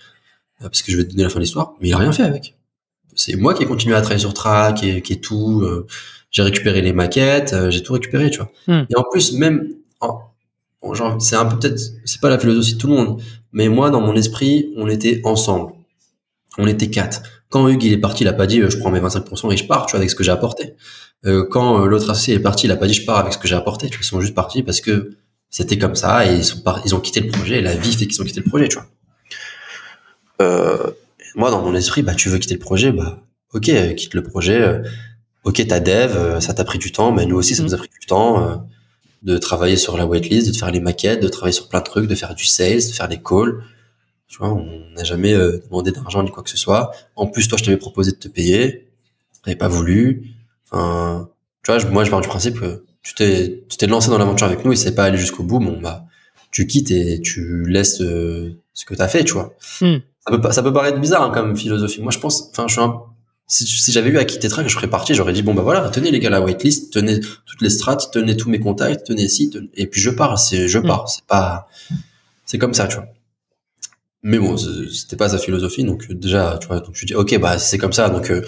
euh, parce que je vais te donner la fin de l'histoire, mais il a rien fait avec. C'est moi qui ai continué à travailler sur Track et qui est tout. Euh, j'ai récupéré les maquettes, j'ai tout récupéré, tu vois. Hmm. Et en plus, même, genre, c'est un peu peut-être, c'est pas la philosophie de tout le monde, mais moi, dans mon esprit, on était ensemble on était quatre. Quand Hugues il est parti, il a pas dit euh, je prends mes 25% et je pars, tu vois, avec ce que j'ai apporté. Euh, quand euh, l'autre associé est parti, il a pas dit je pars avec ce que j'ai apporté. Tu vois, ils sont juste partis parce que c'était comme ça et ils sont ils ont quitté le projet. Et la vie fait qu'ils ont quitté le projet, tu vois. moi, dans mon esprit, bah tu veux quitter le projet, bah ok, quitte le projet. ok, ta dev, ça t'a pris du temps, mais nous aussi, ça nous a pris du temps de travailler sur la waitlist, de faire les maquettes, de travailler sur plein de trucs, de faire du sales, de faire les calls tu vois, on n'a jamais euh, demandé d'argent ni quoi que ce soit. En plus, toi, je t'avais proposé de te payer, t'avais pas voulu. Enfin, tu vois, moi, je pars du principe que tu t'es, tu t'es lancé dans l'aventure avec nous et c'est pas aller jusqu'au bout. Bon, bah, tu quittes et tu laisses euh, ce que t'as fait, tu vois. Hmm. Ça peut ça peut paraître bizarre hein, comme philosophie. Moi, je pense, enfin, je suis un, si, j'avais eu à quitter Track, je serais parti, j'aurais dit bon bah voilà, tenez les gars la waitlist, tenez toutes les strats, tenez tous mes contacts, tenez ci, et puis je pars, c'est je hmm. pars, c'est pas, c'est comme ça, tu vois. Mais bon, c'était pas sa philosophie, donc euh, déjà, tu vois, donc je dis ok, bah c'est comme ça, donc euh,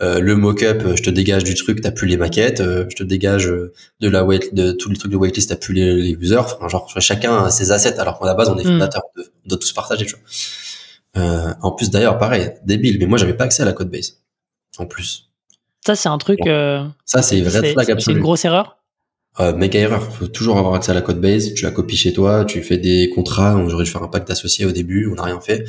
euh, le mock-up, je te dégage du truc, t'as plus les maquettes, je te dégage de la wait, de tous les trucs de waitlist, t'as plus les, les users, enfin, genre chacun a ses assets, alors qu'à la base on est mm. fondateur, on doit tous partager, tu vois. en plus d'ailleurs, pareil, débile, mais moi j'avais pas accès à la code base, en plus. Ça c'est un truc. ça c'est vrai C'est une grosse erreur. Euh, méga erreur. Faut toujours avoir accès à la code base. Tu la copies chez toi, tu fais des contrats. J'aurais dû faire un pacte associé au début. On n'a rien fait.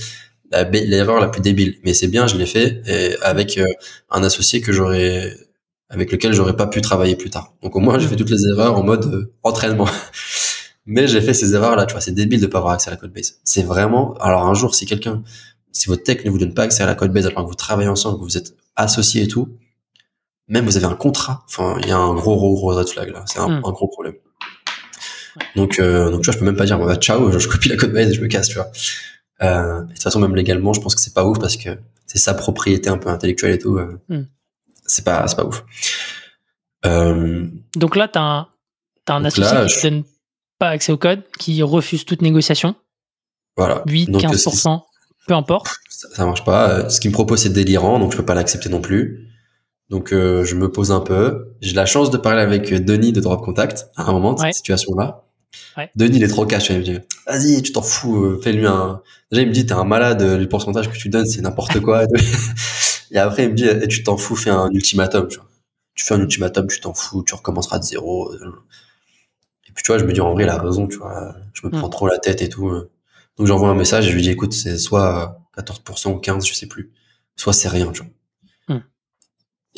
L'erreur la, plus débile. Mais c'est bien, je l'ai fait avec euh, un associé que j'aurais, avec lequel j'aurais pas pu travailler plus tard. Donc au moins, j'ai fait toutes les erreurs en mode euh, entraînement. Mais j'ai fait ces erreurs là. Tu vois, c'est débile de pas avoir accès à la code base. C'est vraiment. Alors un jour, si quelqu'un, si votre tech ne vous donne pas accès à la code base alors que vous travaillez ensemble, que vous êtes associés et tout, même vous avez un contrat. Enfin, il y a un gros, gros, gros red flag là. C'est un, hmm. gros problème. Donc, euh, donc tu vois, je peux même pas dire, bah, ciao, je, copie la code base et je me casse, tu vois. Euh, de toute façon, même légalement, je pense que c'est pas ouf parce que c'est sa propriété un peu intellectuelle et tout. Euh, hmm. C'est pas, c'est pas ouf. Euh, donc là, t'as un, as un associé qui ne donne pas accès au code, qui refuse toute négociation. Voilà. 8, 15%, peu importe. Ça, ça, marche pas. Ce qu'il me propose, c'est délirant, donc je peux pas l'accepter non plus. Donc euh, je me pose un peu. J'ai la chance de parler avec Denis de Drop Contact à un moment de cette situation-là. Ouais. Denis il est trop cash. Il me dit vas-y, tu t'en fous, euh, fais-lui un. Déjà il me dit t'es un malade, le pourcentage que tu donnes c'est n'importe quoi. et après il me dit et tu t'en fous, fais un ultimatum. Tu, vois. tu fais un ultimatum, tu t'en fous, tu recommenceras de zéro. Et puis tu vois, je me dis en vrai il a raison, tu vois. Je me prends hmm. trop la tête et tout. Donc j'envoie un message et je lui dis écoute c'est soit 14% ou 15, je sais plus. Soit c'est rien, tu vois.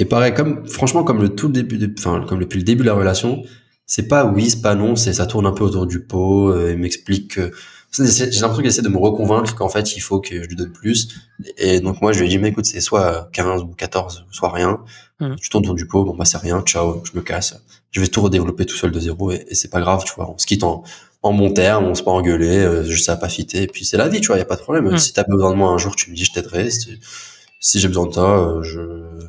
Et pareil, comme franchement, comme le tout début, de, enfin comme depuis le début de la relation, c'est pas oui, c'est pas non, c'est ça tourne un peu autour du pot. Euh, il m'explique que j'ai l'impression qu'il essaie de me reconvaincre qu'en fait il faut que je lui donne plus. Et donc moi je lui ai dit mais écoute c'est soit 15 ou 14, soit rien. Mmh. Tu tournes autour du pot, bon bah c'est rien, ciao, je me casse. Je vais tout redévelopper tout seul de zéro et, c'est pas grave, tu vois. On se quitte en, en bon terme, on se pas engueulé, euh, je ça a pas fité, et puis c'est la vie, tu vois, y a pas de problème. Si hmm. Si t'as besoin de moi un jour, tu me dis, je t'aiderai. Si, j'ai besoin de toi, euh, je,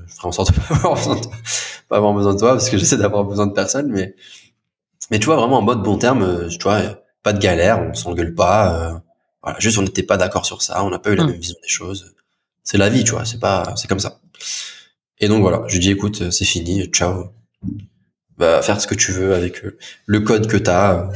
ferai en sorte de pas avoir besoin de toi, pas avoir besoin de toi, parce que j'essaie d'avoir besoin de personne, mais, mais tu vois, vraiment en mode bon terme, euh, tu vois, pas de galère, on s'engueule pas, voilà, juste on n'était pas d'accord sur ça, on n'a pas eu la hmm. même vision des choses. C'est la vie, tu vois, c'est pas, c'est comme ça. Et donc voilà, je lui dis écoute, c'est fini, ciao. Va faire ce que tu veux avec le code que t'as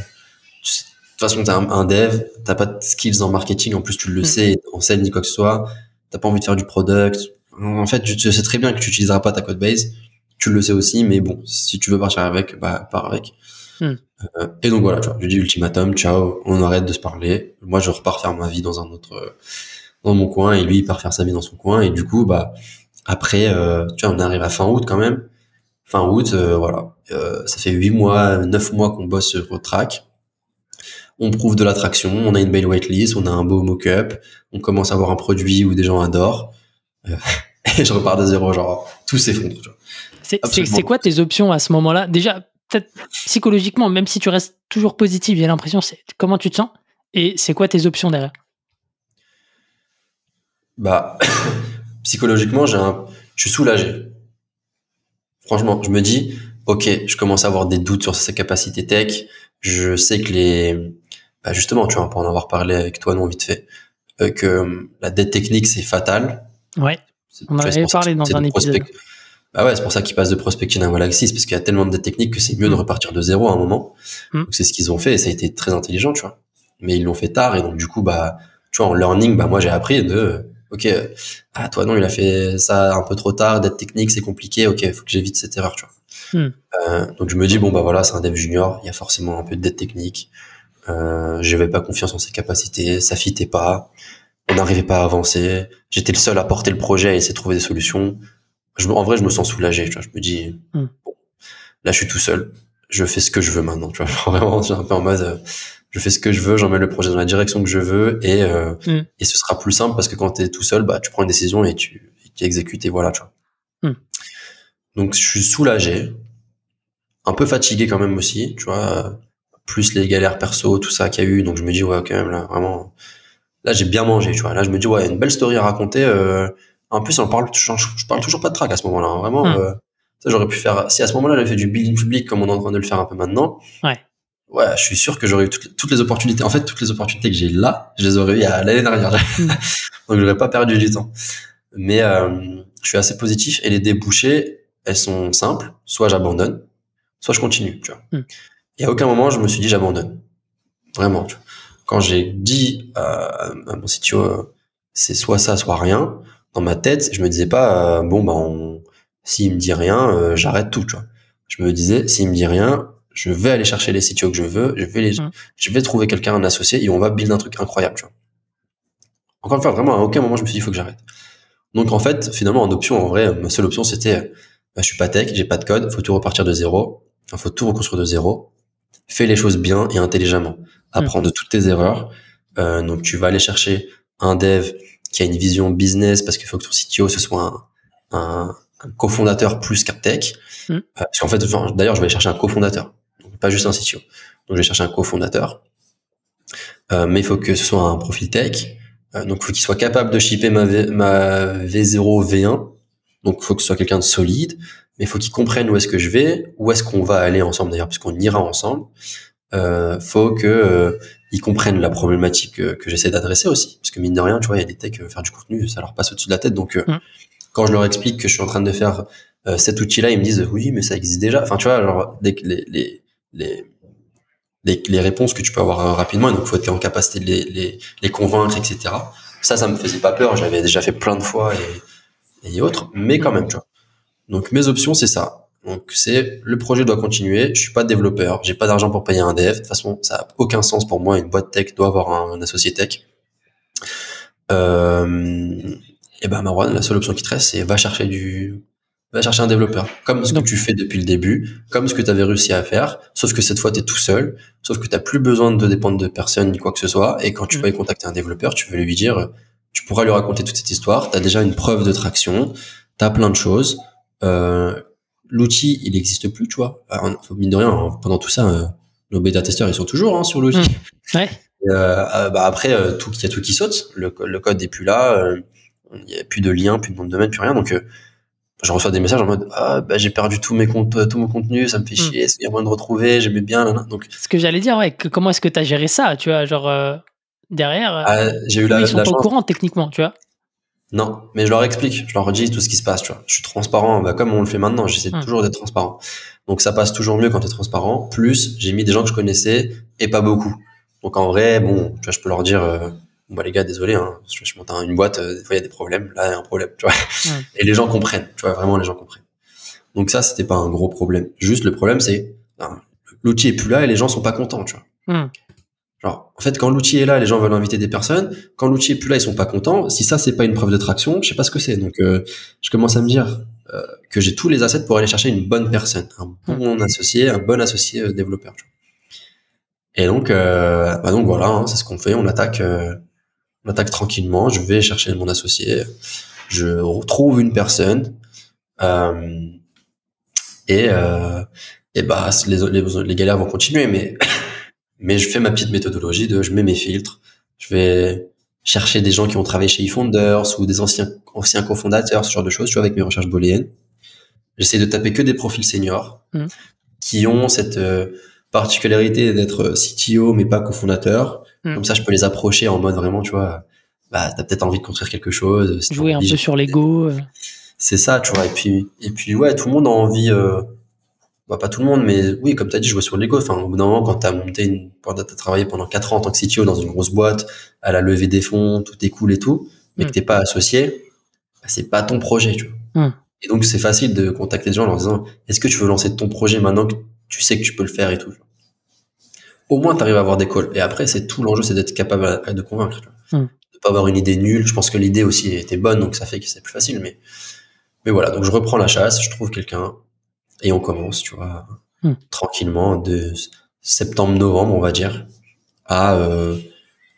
de toute façon, t'es un, un dev, t'as pas de skills en marketing, en plus tu le mm. sais, en scène ni quoi que ce soit, t'as pas envie de faire du product. En fait, tu, sais très bien que tu utiliseras pas ta code base, tu le sais aussi, mais bon, si tu veux partir avec, bah, pars avec. Mm. Euh, et donc voilà, tu vois, je dis ultimatum, ciao, on arrête de se parler. Moi, je repars faire ma vie dans un autre, dans mon coin, et lui, il part faire sa vie dans son coin, et du coup, bah, après, euh, tu vois, on arrive à fin août quand même. Fin août, euh, voilà, ça fait huit mois, neuf mois qu'on bosse sur track on prouve de l'attraction, on a une belle whitelist, on a un beau mock-up, on commence à avoir un produit où des gens adorent. Euh, et je repars de zéro, genre tout s'effondre. C'est quoi tes options à ce moment-là? Déjà, peut-être psychologiquement, même si tu restes toujours positif, j'ai l'impression, c'est comment tu te sens? Et c'est quoi tes options derrière? Bah, psychologiquement, j'ai un... je suis soulagé. Franchement, je me dis, ok, je commence à avoir des doutes sur ses capacités tech. Je sais que les, bah justement, tu vois, pour en avoir parlé avec toi non vite fait, euh, que euh, la dette technique c'est fatal. Ouais. On en avait parlé dans un épisode. Bah ouais, c'est pour ça qu'ils passent de prospecting à Galaxy, parce qu'il y a tellement de dettes techniques que c'est mieux de mm. repartir de zéro à un moment. Mm. Donc c'est ce qu'ils ont fait et ça a été très intelligent, tu vois. Mais ils l'ont fait tard et donc du coup, bah, tu vois, en learning, bah moi j'ai appris de, ok, ah toi non, il a fait ça un peu trop tard, dette technique, c'est compliqué, ok, faut que j'évite cette erreur, tu vois. Mm. Euh, donc je me dis bon bah voilà, c'est un dev junior, il y a forcément un peu de dette technique. Euh, j'avais pas confiance en ses capacités, ça fitait pas, on n'arrivait pas à avancer. J'étais le seul à porter le projet et essayer de trouver des solutions. Je, en vrai, je me sens soulagé. Tu vois, je me dis, hmm. bon, là, je suis tout seul. Je fais ce que je veux maintenant. Tu vois, vraiment, je un peu en mode, euh, je fais ce que je veux, j'emmène le projet dans la direction que je veux et euh, hmm. et ce sera plus simple parce que quand tu es tout seul, bah, tu prends une décision et tu, tu exécutes et voilà, tu vois. Hmm. Donc, je suis soulagé, un peu fatigué quand même aussi, tu vois plus les galères perso, tout ça qu'il y a eu. Donc je me dis ouais quand même là vraiment là j'ai bien mangé, tu vois. Là je me dis ouais une belle story à raconter. Euh, en plus on parle, je, parle toujours pas de track à ce moment-là. Hein. vraiment, hmm. euh, ça j'aurais pu faire. Si à ce moment-là j'avais fait du building public comme on est en train de le faire un peu maintenant. Ouais. Ouais, je suis sûr que j'aurais eu toutes, les opportunités. En fait, toutes les opportunités que j'ai là, je les aurais eu l'année dernière. Hmm. Donc j'aurais pas perdu du temps. Mais euh, je suis assez positif et les débouchés, elles sont simples. Soit j'abandonne, soit je continue. Tu vois. Hmm. Et à aucun moment, je me suis dit j'abandonne. Vraiment. Quand j'ai dit à mon CTO, euh, c'est soit ça, soit rien, dans ma tête, je me disais pas, euh, bon, bah, on... s'il me dit rien, euh, j'arrête tout, tu vois. Je me disais, s'il me dit rien, je vais aller chercher les CTO que je veux, je vais les, mmh. je vais trouver quelqu'un, un associé, et on va build un truc incroyable, tu vois. Encore une fois, vraiment, à aucun moment, je me suis dit, il faut que j'arrête. Donc, en fait, finalement, en option, en vrai, ma seule option, c'était, bah, je suis pas tech, j'ai pas de code, faut tout repartir de zéro, il faut tout reconstruire de zéro fais les choses bien et intelligemment. Apprends de toutes tes erreurs. Euh, donc tu vas aller chercher un dev qui a une vision business parce qu'il faut que ton CTO ce soit un, un, un cofondateur plus qu'un tech. Mm. Euh, parce qu'en fait, d'ailleurs, je vais aller chercher un cofondateur, donc pas juste un CTO. Donc je vais chercher un cofondateur. Euh, mais il faut que ce soit un profil tech. Euh, donc il faut qu'il soit capable de shipper ma, v, ma V0, V1. Donc il faut que ce soit quelqu'un de solide mais faut qu'ils comprennent où est-ce que je vais, où est-ce qu'on va aller ensemble d'ailleurs, puisqu'on ira ensemble. Euh, faut que euh, ils comprennent la problématique que, que j'essaie d'adresser aussi, parce que mine de rien, tu vois, il y a des techs euh, faire du contenu, ça leur passe au-dessus de la tête. Donc, euh, mm. quand je leur explique que je suis en train de faire cet outil-là, ils me disent oui, mais ça existe déjà. Enfin, tu vois, genre les les les les, les réponses que tu peux avoir rapidement, donc faut être en capacité de les, les, les convaincre, etc. Ça, ça me faisait pas peur. J'avais déjà fait plein de fois et, et autres, mais quand même, tu vois. Donc mes options, c'est ça. Donc c'est le projet doit continuer. Je suis pas développeur, j'ai pas d'argent pour payer un dev. De toute façon, ça a aucun sens pour moi. Une boîte tech doit avoir un, associé tech. Euh, et ben Marwan, la seule option qui te reste, c'est va chercher du, va chercher un développeur, comme ce que tu fais depuis le début, comme ce que tu avais réussi à faire, sauf que cette fois tu es tout seul, sauf que tu plus besoin de dépendre de personne ni quoi que ce soit, et quand tu mm. vas y contacter un développeur, tu veux lui dire, tu pourras lui raconter toute cette histoire, tu as déjà une preuve de traction, tu as plein de choses, l'outil, il n'existe plus, tu vois. Alors, mine de rien, pendant tout ça, euh, nos bêta-testeurs, ils sont toujours hein, sur l'outil. Mmh. Ouais. Euh, bah après, il y a tout qui saute. Le, le code n'est plus là. Il n'y a plus de lien, plus de nom de domaine, plus rien. Donc, je reçois des messages en mode ah bah j'ai perdu tous mes comptes tout mon contenu ça me fait chier qu'il y a moyen de retrouver j'aimais bien là, donc ce que j'allais dire ouais comment est-ce que tu as géré ça tu vois genre euh, derrière euh, ah, j'ai eu la, ils sont pas au courant techniquement tu vois? Non mais je leur explique je leur dis tout ce qui se passe tu vois je suis transparent bah, comme on le fait maintenant j'essaie hmm. toujours d'être transparent donc ça passe toujours mieux quand tu es transparent plus j'ai mis des gens que je connaissais et pas beaucoup donc en vrai bon tu vois je peux leur dire euh, bah les gars, désolé, hein, je, je monte une boîte, euh, des fois il y a des problèmes, là il y a un problème, tu vois. Et les gens comprennent, tu vois, vraiment les gens comprennent. Donc ça, c'était pas un gros problème. Juste le problème, c'est l'outil est plus là et les gens sont pas contents, tu vois. Genre, en fait, quand l'outil est là, les gens veulent inviter des personnes. Quand l'outil est plus là, ils sont pas contents. Si ça, c'est pas une preuve de traction, je sais pas ce que c'est. Donc, euh, je commence à me dire euh, que j'ai tous les assets pour aller chercher une bonne personne, un bon associé, un bon associé développeur. Tu vois. Et donc, bah donc voilà, hein, c'est ce qu'on fait. On attaque on attaque tranquillement, je vais chercher mon associé, je retrouve une personne, euh, et, euh, et bah les, les, galères vont continuer, mais mais je fais ma petite méthodologie de je mets mes filtres, je vais chercher des gens qui ont travaillé chez eFounders ou des anciens anciens cofondateurs, ce genre de choses, tu vois, avec mes recherches booléennes. J'essaie de taper que des profils seniors mmh. qui ont cette euh, particularité d'être CTO mais pas cofondateur Mm. Comme ça, je peux les approcher en mode vraiment, tu vois, bah, t'as peut-être envie de construire quelque chose. Jouer un peu sur l'ego. Euh. C'est ça, tu vois. Et puis, et puis, ouais, tout le monde a envie, euh, bah, pas tout le monde, mais oui, comme t'as dit, jouer sur l'ego. Enfin, au bout d'un moment, quand t'as monté une, t'as travaillé pendant 4 ans en tant que CTO dans une grosse boîte, à la levée des fonds, tout est cool et tout, mais que mm. t'es pas associé, bah, c'est pas ton projet, tu vois. Mm. Et donc, c'est facile de contacter des gens en leur disant, est-ce que tu veux lancer ton projet maintenant que tu sais que tu peux le faire et tout au moins tu arrives à avoir des calls. Et après, c'est tout l'enjeu, c'est d'être capable de convaincre. Tu hmm. De pas avoir une idée nulle. Je pense que l'idée aussi était bonne, donc ça fait que c'est plus facile. Mais, mais voilà, donc je reprends la chasse, je trouve quelqu'un et on commence, tu vois, hmm. tranquillement de septembre-novembre, on va dire, à, euh,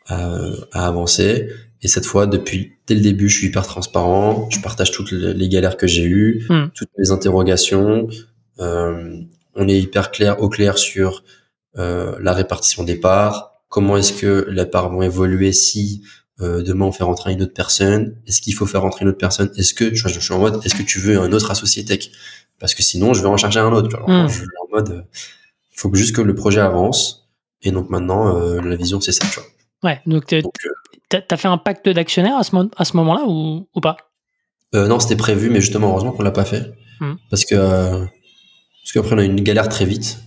à, avancer. Et cette fois, depuis dès le début, je suis hyper transparent. Je partage toutes les galères que j'ai eues, hmm. toutes mes interrogations. Euh, on est hyper clair, au clair sur euh, la répartition des parts, comment est-ce que les parts vont évoluer si euh, demain on fait rentrer une autre personne, est-ce qu'il faut faire rentrer une autre personne, est-ce que je, suis en mode est-ce que tu veux un autre associé tech? Parce que sinon je vais en chercher un autre. Hmm. Je suis en mode il faut juste que le projet avance et donc maintenant euh, la vision c'est ça. Tu vois. Ouais, donc tu as fait un pacte d'actionnaires à ce, à ce moment-là ou, ou pas? Non, c'était prévu, mais justement heureusement qu'on l'a pas fait hmm. parce que parce qu'après on a eu une galère très vite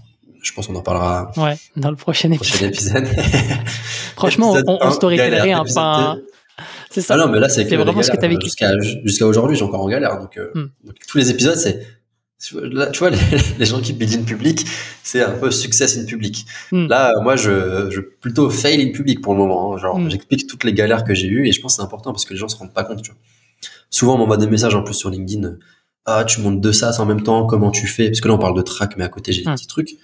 je pense qu'on en parlera ouais, dans le prochain épisode. Franchement, on, on storytellerait un pas. C'est ça. Ah non, mais là, c'est vraiment ce que tu vécu. Jusqu'à jusqu'à aujourd'hui, j'ai encore en galère. Donc, euh, hmm. donc, tous les épisodes, c'est. Tu vois, les, gens qui build in public, c'est un peu success in public. Hmm. Là, moi, je, je plutôt fail in public pour le moment. Hein. Genre, hmm. j'explique toutes les galères que j'ai eues et je pense que c'est important parce que les gens se rendent pas compte. Tu vois. Souvent, on m'envoie des messages en plus sur LinkedIn. Ah, tu montes deux SaaS en même temps, comment tu fais? Parce que là, on parle de track, mais à côté, j'ai des petits trucs.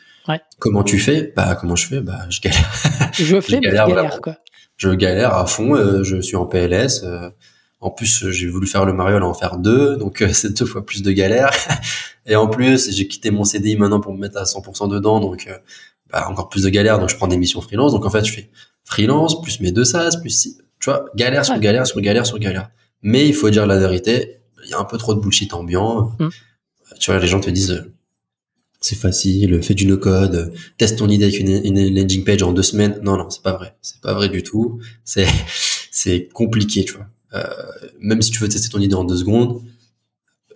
Comment tu fais? Bah comment je fais? Bah je galère. Je fais, je galère, quoi. Je galère à fond. Euh, je suis en PLS. Euh, en plus, j'ai voulu faire le Mariole en faire deux, donc euh, c'est deux fois plus de galère. Et en plus, j'ai quitté mon CDI maintenant pour me mettre à 100% dedans, donc bah, encore plus de galère. Donc je prends des missions freelance. Donc en fait, je fais freelance plus mes deux SaaS plus tu vois galère sur galère sur galère sur galère. Mais il faut dire la vérité, il y a un peu trop de bullshit ambiant. Mm. Tu vois, les gens te disent c'est facile, fais du no-code, teste ton idée avec une, landing page en deux semaines. Non, non, c'est pas vrai. C'est pas vrai du tout. C'est, c'est compliqué, tu vois. Euh, même si tu veux tester ton idée en deux secondes,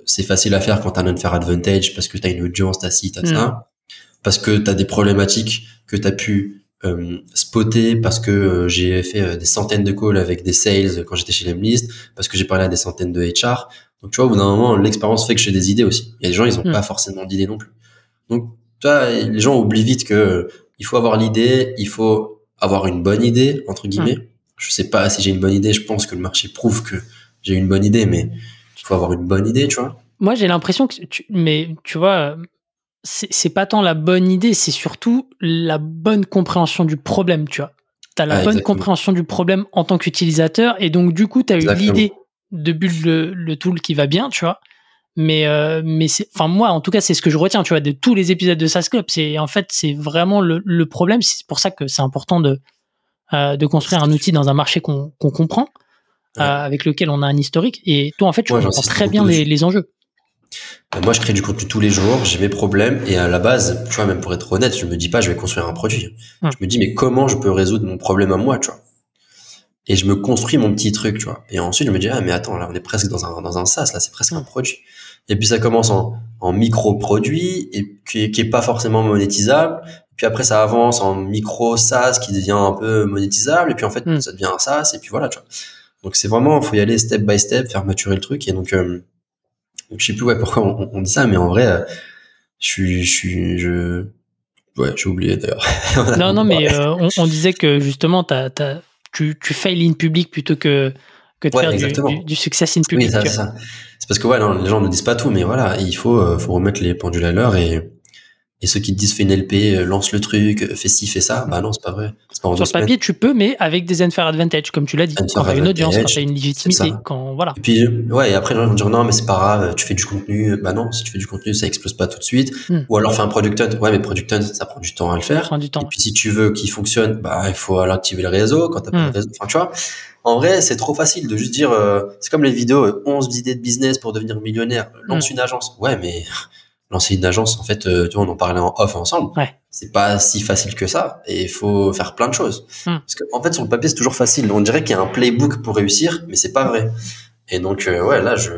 c'est facile à faire quand t'as un unfair advantage parce que t'as une audience, t'as ci, t'as ça. Mm. Parce que t'as des problématiques que t'as pu euh, spotter parce que euh, j'ai fait euh, des centaines de calls avec des sales quand j'étais chez Lemlist, parce que j'ai parlé à des centaines de HR. Donc tu vois, au bout d'un moment, l'expérience fait que j'ai des idées aussi. Il y a des gens, ils ont mm. pas forcément d'idées non plus. Donc, tu vois, les gens oublient vite que il faut avoir l'idée, il faut avoir une bonne idée entre guillemets. Hmm. Je sais pas si j'ai une bonne idée. Je pense que le marché prouve que j'ai une bonne idée, mais il faut avoir une bonne idée, tu vois. Moi, j'ai l'impression que, tu, mais tu vois, c'est pas tant la bonne idée, c'est surtout la bonne compréhension du problème, tu vois. Tu as la bonne compréhension du problème en tant qu'utilisateur, et donc du coup, tu as eu l'idée de build le, le, tool qui va bien, tu vois. Mais, euh, mais c'est, enfin, moi, en tout cas, c'est ce que je retiens, tu vois, de tous les épisodes de SaaS Club. C'est, en fait, c'est vraiment le, le problème. C'est pour ça que c'est important de, euh, de construire un outil dans un marché qu'on, comprend, euh, avec lequel on a un historique. Et toi, en fait, tu comprends très bien les, les, enjeux. Bah, moi, je crée du contenu tous les jours, j'ai mes problèmes, et à la base, tu vois, même pour être honnête, je me dis pas, je vais construire un produit. Hum. Je me dis, mais comment je peux résoudre mon problème à moi, tu vois? Et je me construis mon petit truc, tu vois. Et ensuite, je me dis, ah, mais attends, là, on est presque dans un, dans un SaaS, là, c'est presque un produit. Et puis, ça commence en, en micro-produit, et qui, qui est pas forcément monétisable. Puis après, ça avance en micro SaaS qui devient un peu monétisable. Et puis, en fait, hmm. ça devient un SaaS, et puis voilà, tu vois. Donc, c'est vraiment, faut y aller step by step, faire maturer le truc. Et donc, euh, je sais plus, ouais, pourquoi on, on, dit ça, mais en vrai, euh, je suis, je suis, je, ouais, j'ai oublié d'ailleurs. non, non, mais euh, on, on, disait que justement, tu, tu fail in public plutôt que, que de faire du, du, succès in public. Oui, c'est ça. C'est parce que ouais, non, les gens ne disent pas tout, mais voilà, il faut, faut remettre les pendules à l'heure et, et ceux qui te disent fais une LP, euh, lance le truc, euh, fais ci, fais ça, bah non, c'est pas vrai. Pas Sur le papier, tu peux, mais avec des unfair advantage, comme tu l'as dit. Quand t'as une audience, quand t'as une légitimité, quand voilà. Et puis, ouais, et après, les gens vont dire non, mais c'est pas grave, tu fais du contenu. Bah non, si tu fais du contenu, ça explose pas tout de suite. Hmm. Ou alors fais un product hunt. Ouais, mais product hunt, ça prend du temps à le faire. Ça prend du temps. Et puis, si tu veux qu'il fonctionne, bah, il faut activer le réseau. Quand t'as pas le hmm. réseau, enfin, tu vois. En vrai, c'est trop facile de juste dire, euh, c'est comme les vidéos, 11 idées de business pour devenir millionnaire, lance hmm. une agence. Ouais, mais lancer une agence, en fait, euh, tu vois, on en parlait en off ensemble. Ouais. C'est pas si facile que ça. Et il faut faire plein de choses. Hmm. Parce qu'en en fait, sur le papier, c'est toujours facile. On dirait qu'il y a un playbook pour réussir, mais c'est pas vrai. Et donc, euh, ouais, là, je,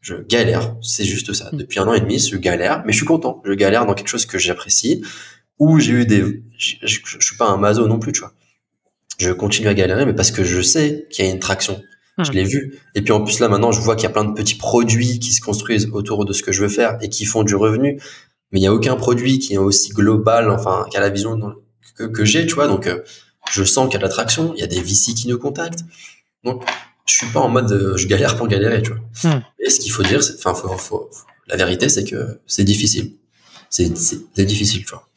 je galère. C'est juste ça. Hmm. Depuis un an et demi, je galère, mais je suis content. Je galère dans quelque chose que j'apprécie, où j'ai eu des, je, je, je, suis pas un maso non plus, tu vois. Je continue à galérer, mais parce que je sais qu'il y a une traction. Je l'ai vu. Et puis en plus là maintenant, je vois qu'il y a plein de petits produits qui se construisent autour de ce que je veux faire et qui font du revenu. Mais il n'y a aucun produit qui est aussi global, enfin, qui a la vision que, que j'ai, tu vois. Donc euh, je sens qu'il y a de l'attraction. Il y a des VC qui nous contactent. Donc je suis pas en mode euh, je galère pour galérer, tu vois. Hmm. Et ce qu'il faut dire, enfin, faut, faut, la vérité, c'est que c'est difficile c'est difficile, tu vois.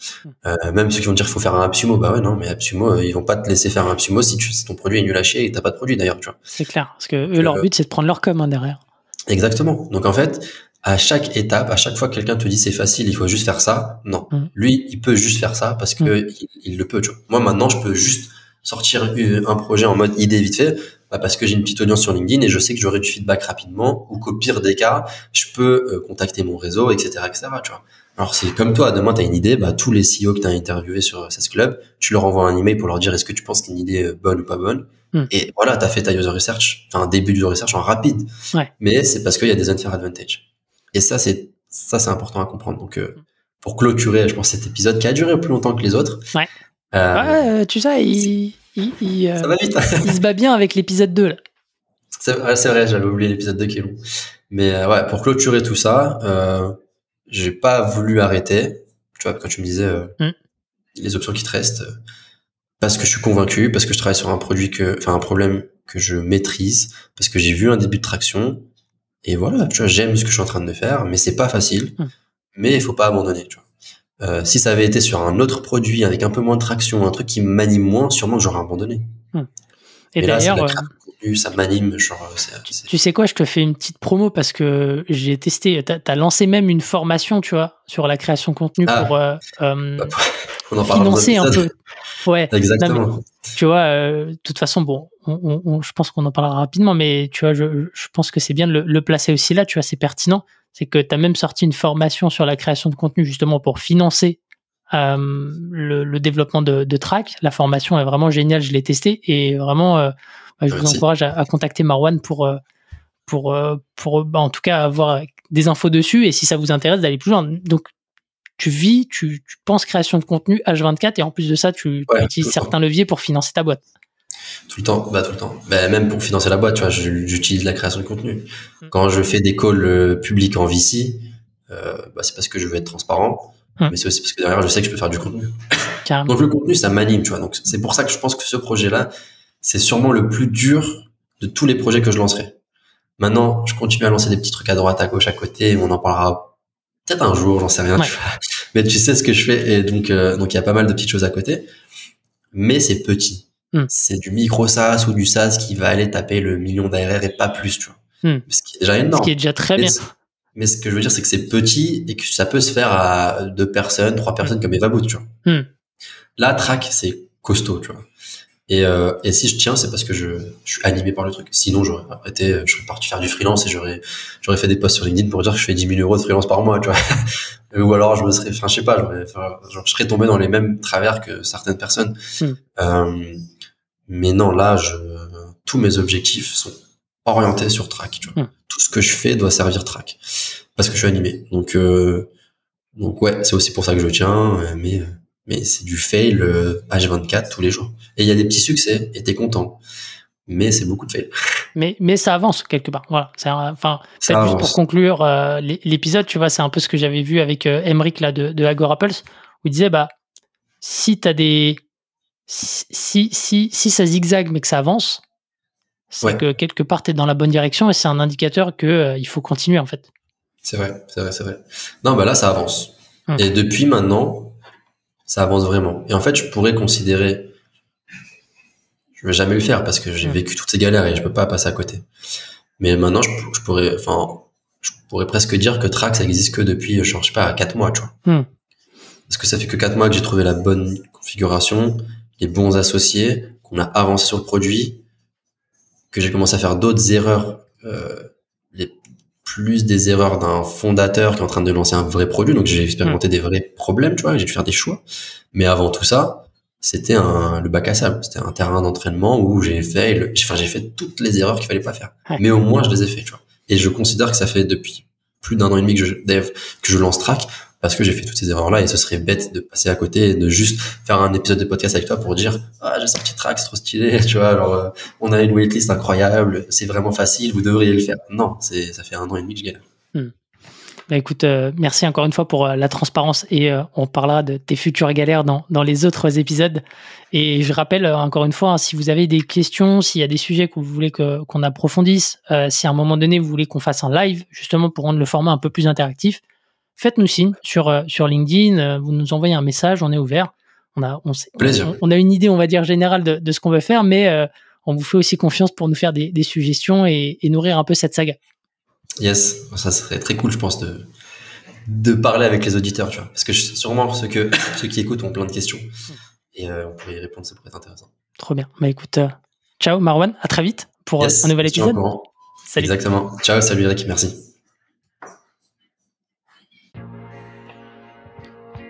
Euh, même ceux qui vont dire qu'il faut faire un Absumo, bah ouais, non, mais Absumo, euh, ils vont pas te laisser faire un Absumo si, tu, si ton produit est nul à chier et t'as pas de produit d'ailleurs, tu vois. C'est clair, parce que eux, leur euh, but, c'est de prendre leur com hein, derrière. Exactement. Donc en fait, à chaque étape, à chaque fois que quelqu'un te dit c'est facile, il faut juste faire ça, non. Hmm. Lui, il peut juste faire ça parce que hmm. il, il, le peut, tu vois. Moi, maintenant, je peux juste sortir un projet en mode idée vite fait, bah parce que j'ai une petite audience sur LinkedIn et je sais que j'aurai du feedback rapidement ou qu'au pire des cas, je peux contacter mon réseau, etc., etc., tu vois. Alors c'est comme toi, demain tu as une idée, bah, tous les CEO que tu as interviewés sur SaaS Club, tu leur envoies un email pour leur dire est-ce que tu penses qu'une idée est bonne ou pas bonne. Hmm. Et voilà, tu as fait ta user research, enfin un début de research en rapide. Ouais. Mais c'est parce qu'il y a des unfair advantage. Et ça c'est ça c'est important à comprendre. Donc euh, pour clôturer, je pense cet épisode qui a duré plus longtemps que les autres. Ouais. Euh, ouais tu sais, il, il, il, ça va vite. il se bat bien avec l'épisode 2 là. C'est vrai, j'avais oublié l'épisode 2 qui est long. Mais euh, ouais, pour clôturer tout ça, euh, j'ai pas voulu arrêter. Tu vois, quand tu me disais euh, mm. les options qui te restent, euh, parce que je suis convaincu, parce que je travaille sur un produit que, enfin un problème que je maîtrise, parce que j'ai vu un début de traction. Et voilà, tu vois, j'aime ce que je suis en train de faire, mais c'est pas facile. Mm. Mais il faut pas abandonner. Tu vois. Euh, si ça avait été sur un autre produit avec un peu moins de traction, un truc qui m'anime moins, sûrement que j'aurais abandonné. Mm. Et d'ailleurs, ça m'anime. Tu sais quoi, je te fais une petite promo parce que j'ai testé. Tu as, lancé même une formation, tu vois, sur la création de contenu ah. pour euh, euh bah, financer un peu. Ouais. Exactement. tu vois, euh, de toute façon, bon, on, on, je pense qu'on en parlera rapidement, mais tu vois, je, je pense que c'est bien de le, le, placer aussi là. Tu vois, c'est pertinent. C'est que tu as même sorti une formation sur la création de contenu justement pour financer euh, le, le, développement de, de Track. La formation est vraiment géniale, je l'ai testé et vraiment, euh, je vous encourage à, à, contacter Marwan pour, euh, pour, euh, pour bah, en tout cas avoir des infos dessus et si ça vous intéresse d'aller plus loin. Donc, tu vis, tu, tu, penses création de contenu H24 et en plus de ça, tu, tu utilises certains leviers pour financer ta boîte. Tout le temps, bah tout le temps. Bah, même pour financer la boîte, tu vois, j'utilise la création de contenu. Mm. Quand je fais des calls publics en VC, euh, bah, c'est parce que je veux être transparent. Hum. mais c'est aussi parce que derrière, je sais que je peux faire du contenu. Donc le contenu, ça m'anime, tu vois. Donc c'est pour ça que je pense que ce projet-là, c'est sûrement le plus dur de tous les projets que je lancerai. Maintenant, je continue à lancer des petits trucs à droite, à gauche, à côté, on en parlera peut-être un jour, j'en sais rien. Tu vois. Mais tu sais ce que je fais, et donc euh, donc il y a pas mal de petites choses à côté, mais c'est petit. Hum. C'est du micro SaaS ou du SaaS qui va aller taper le million d'ARR et pas plus, tu vois. Hum. Ce qui est déjà énorme. Ce qui est déjà très bien Mais ce que je veux dire, c'est que c'est petit et que ça peut se faire à deux personnes, trois personnes comme Eva Boot, tu vois. Hmm. Là, track, c'est costaud, tu vois. Et, euh, et si je tiens, c'est parce que je, je, suis animé par le truc. Sinon, j'aurais arrêté, je serais parti faire du freelance et j'aurais, j'aurais fait des posts sur LinkedIn pour dire que je fais 10 000 euros de freelance par mois, tu vois. Ou alors, je me serais, enfin, je sais pas, genre, je serais tombé dans les mêmes travers que certaines personnes. Hmm. Euh, mais non, là, je, tous mes objectifs sont orientés sur track, tu vois. Hmm. Tout ce que je fais doit servir track. Parce que je suis animé. Donc, euh, donc ouais, c'est aussi pour ça que je tiens, euh, mais, mais c'est du fail H24 tous les jours. Et il y a des petits succès et t'es content. Mais c'est beaucoup de fail. Mais, mais ça avance quelque part. Voilà. Enfin, peut-être juste pour conclure euh, l'épisode, tu vois, c'est un peu ce que j'avais vu avec euh, Emric là, de, de Agorapulse, où il disait, bah, si t'as des. Si, si, si ça zigzague mais que ça avance, c'est que quelque part t'es dans la bonne direction et c'est un indicateur que euh, il faut continuer en fait. C'est vrai, c'est vrai, c'est vrai. Non, bah là ça avance. Hum. Et depuis maintenant, ça avance vraiment. Et en fait, je pourrais considérer je vais jamais le faire parce que j'ai vécu toutes ces galères et je peux pas passer à côté. Mais maintenant, je, pourrais, enfin, je pourrais presque dire que Track, ça existe que depuis, je sais pas, quatre mois, tu vois. Hmm. Parce que ça fait que quatre mois que j'ai trouvé la bonne configuration, les bons associés, qu'on a avancé sur le produit, que j'ai commencé à faire d'autres erreurs, euh, plus des erreurs d'un fondateur qui est en train de lancer un vrai produit. Donc j'ai expérimenté hmm. des vrais problèmes, tu vois, j'ai dû faire des choix. Mais avant tout ça, c'était un, le bac à sable. C'était un terrain d'entraînement où j'ai fait, enfin, j'ai fait toutes les erreurs qu'il fallait pas faire. Mais au moins, je les ai fait, tu vois. Et je considère que ça fait depuis plus d'un an et demi que je, dev, que je lance Track parce que j'ai fait toutes ces erreurs-là et ce serait bête de passer à côté et de juste faire un épisode de podcast avec toi pour dire ah j'ai sorti Track c'est trop stylé tu vois alors euh, on a une waitlist incroyable c'est vraiment facile vous devriez le faire non c'est ça fait un an et demi que je galère hmm. Bah écoute, euh, merci encore une fois pour euh, la transparence et on parlera de tes futures galères dans, dans les autres épisodes. Et je rappelle encore une fois, hein, si vous avez des questions, s'il y a des sujets que vous voulez qu'on approfondisse, si à un moment donné vous voulez qu'on fasse un live, justement pour rendre le format un peu plus interactif, faites-nous signe sur, sur LinkedIn, vous nous envoyez un message, on est ouvert. On a, on, on, a une idée, on va dire, générale de, de ce qu'on veut faire, mais on vous fait aussi confiance pour nous faire des, des suggestions et, et nourrir un peu cette saga. Yes, ça serait très cool, je pense, de, de parler avec les auditeurs, tu vois. Parce que sûrement ceux, que, ceux qui écoutent ont plein de questions. Et euh, on pourrait y répondre, ça pourrait être intéressant. Trop bien. Bah écoute, euh, ciao Marwan, à très vite pour un nouvel épisode. Salut. Exactement. Ciao, salut Eric, merci.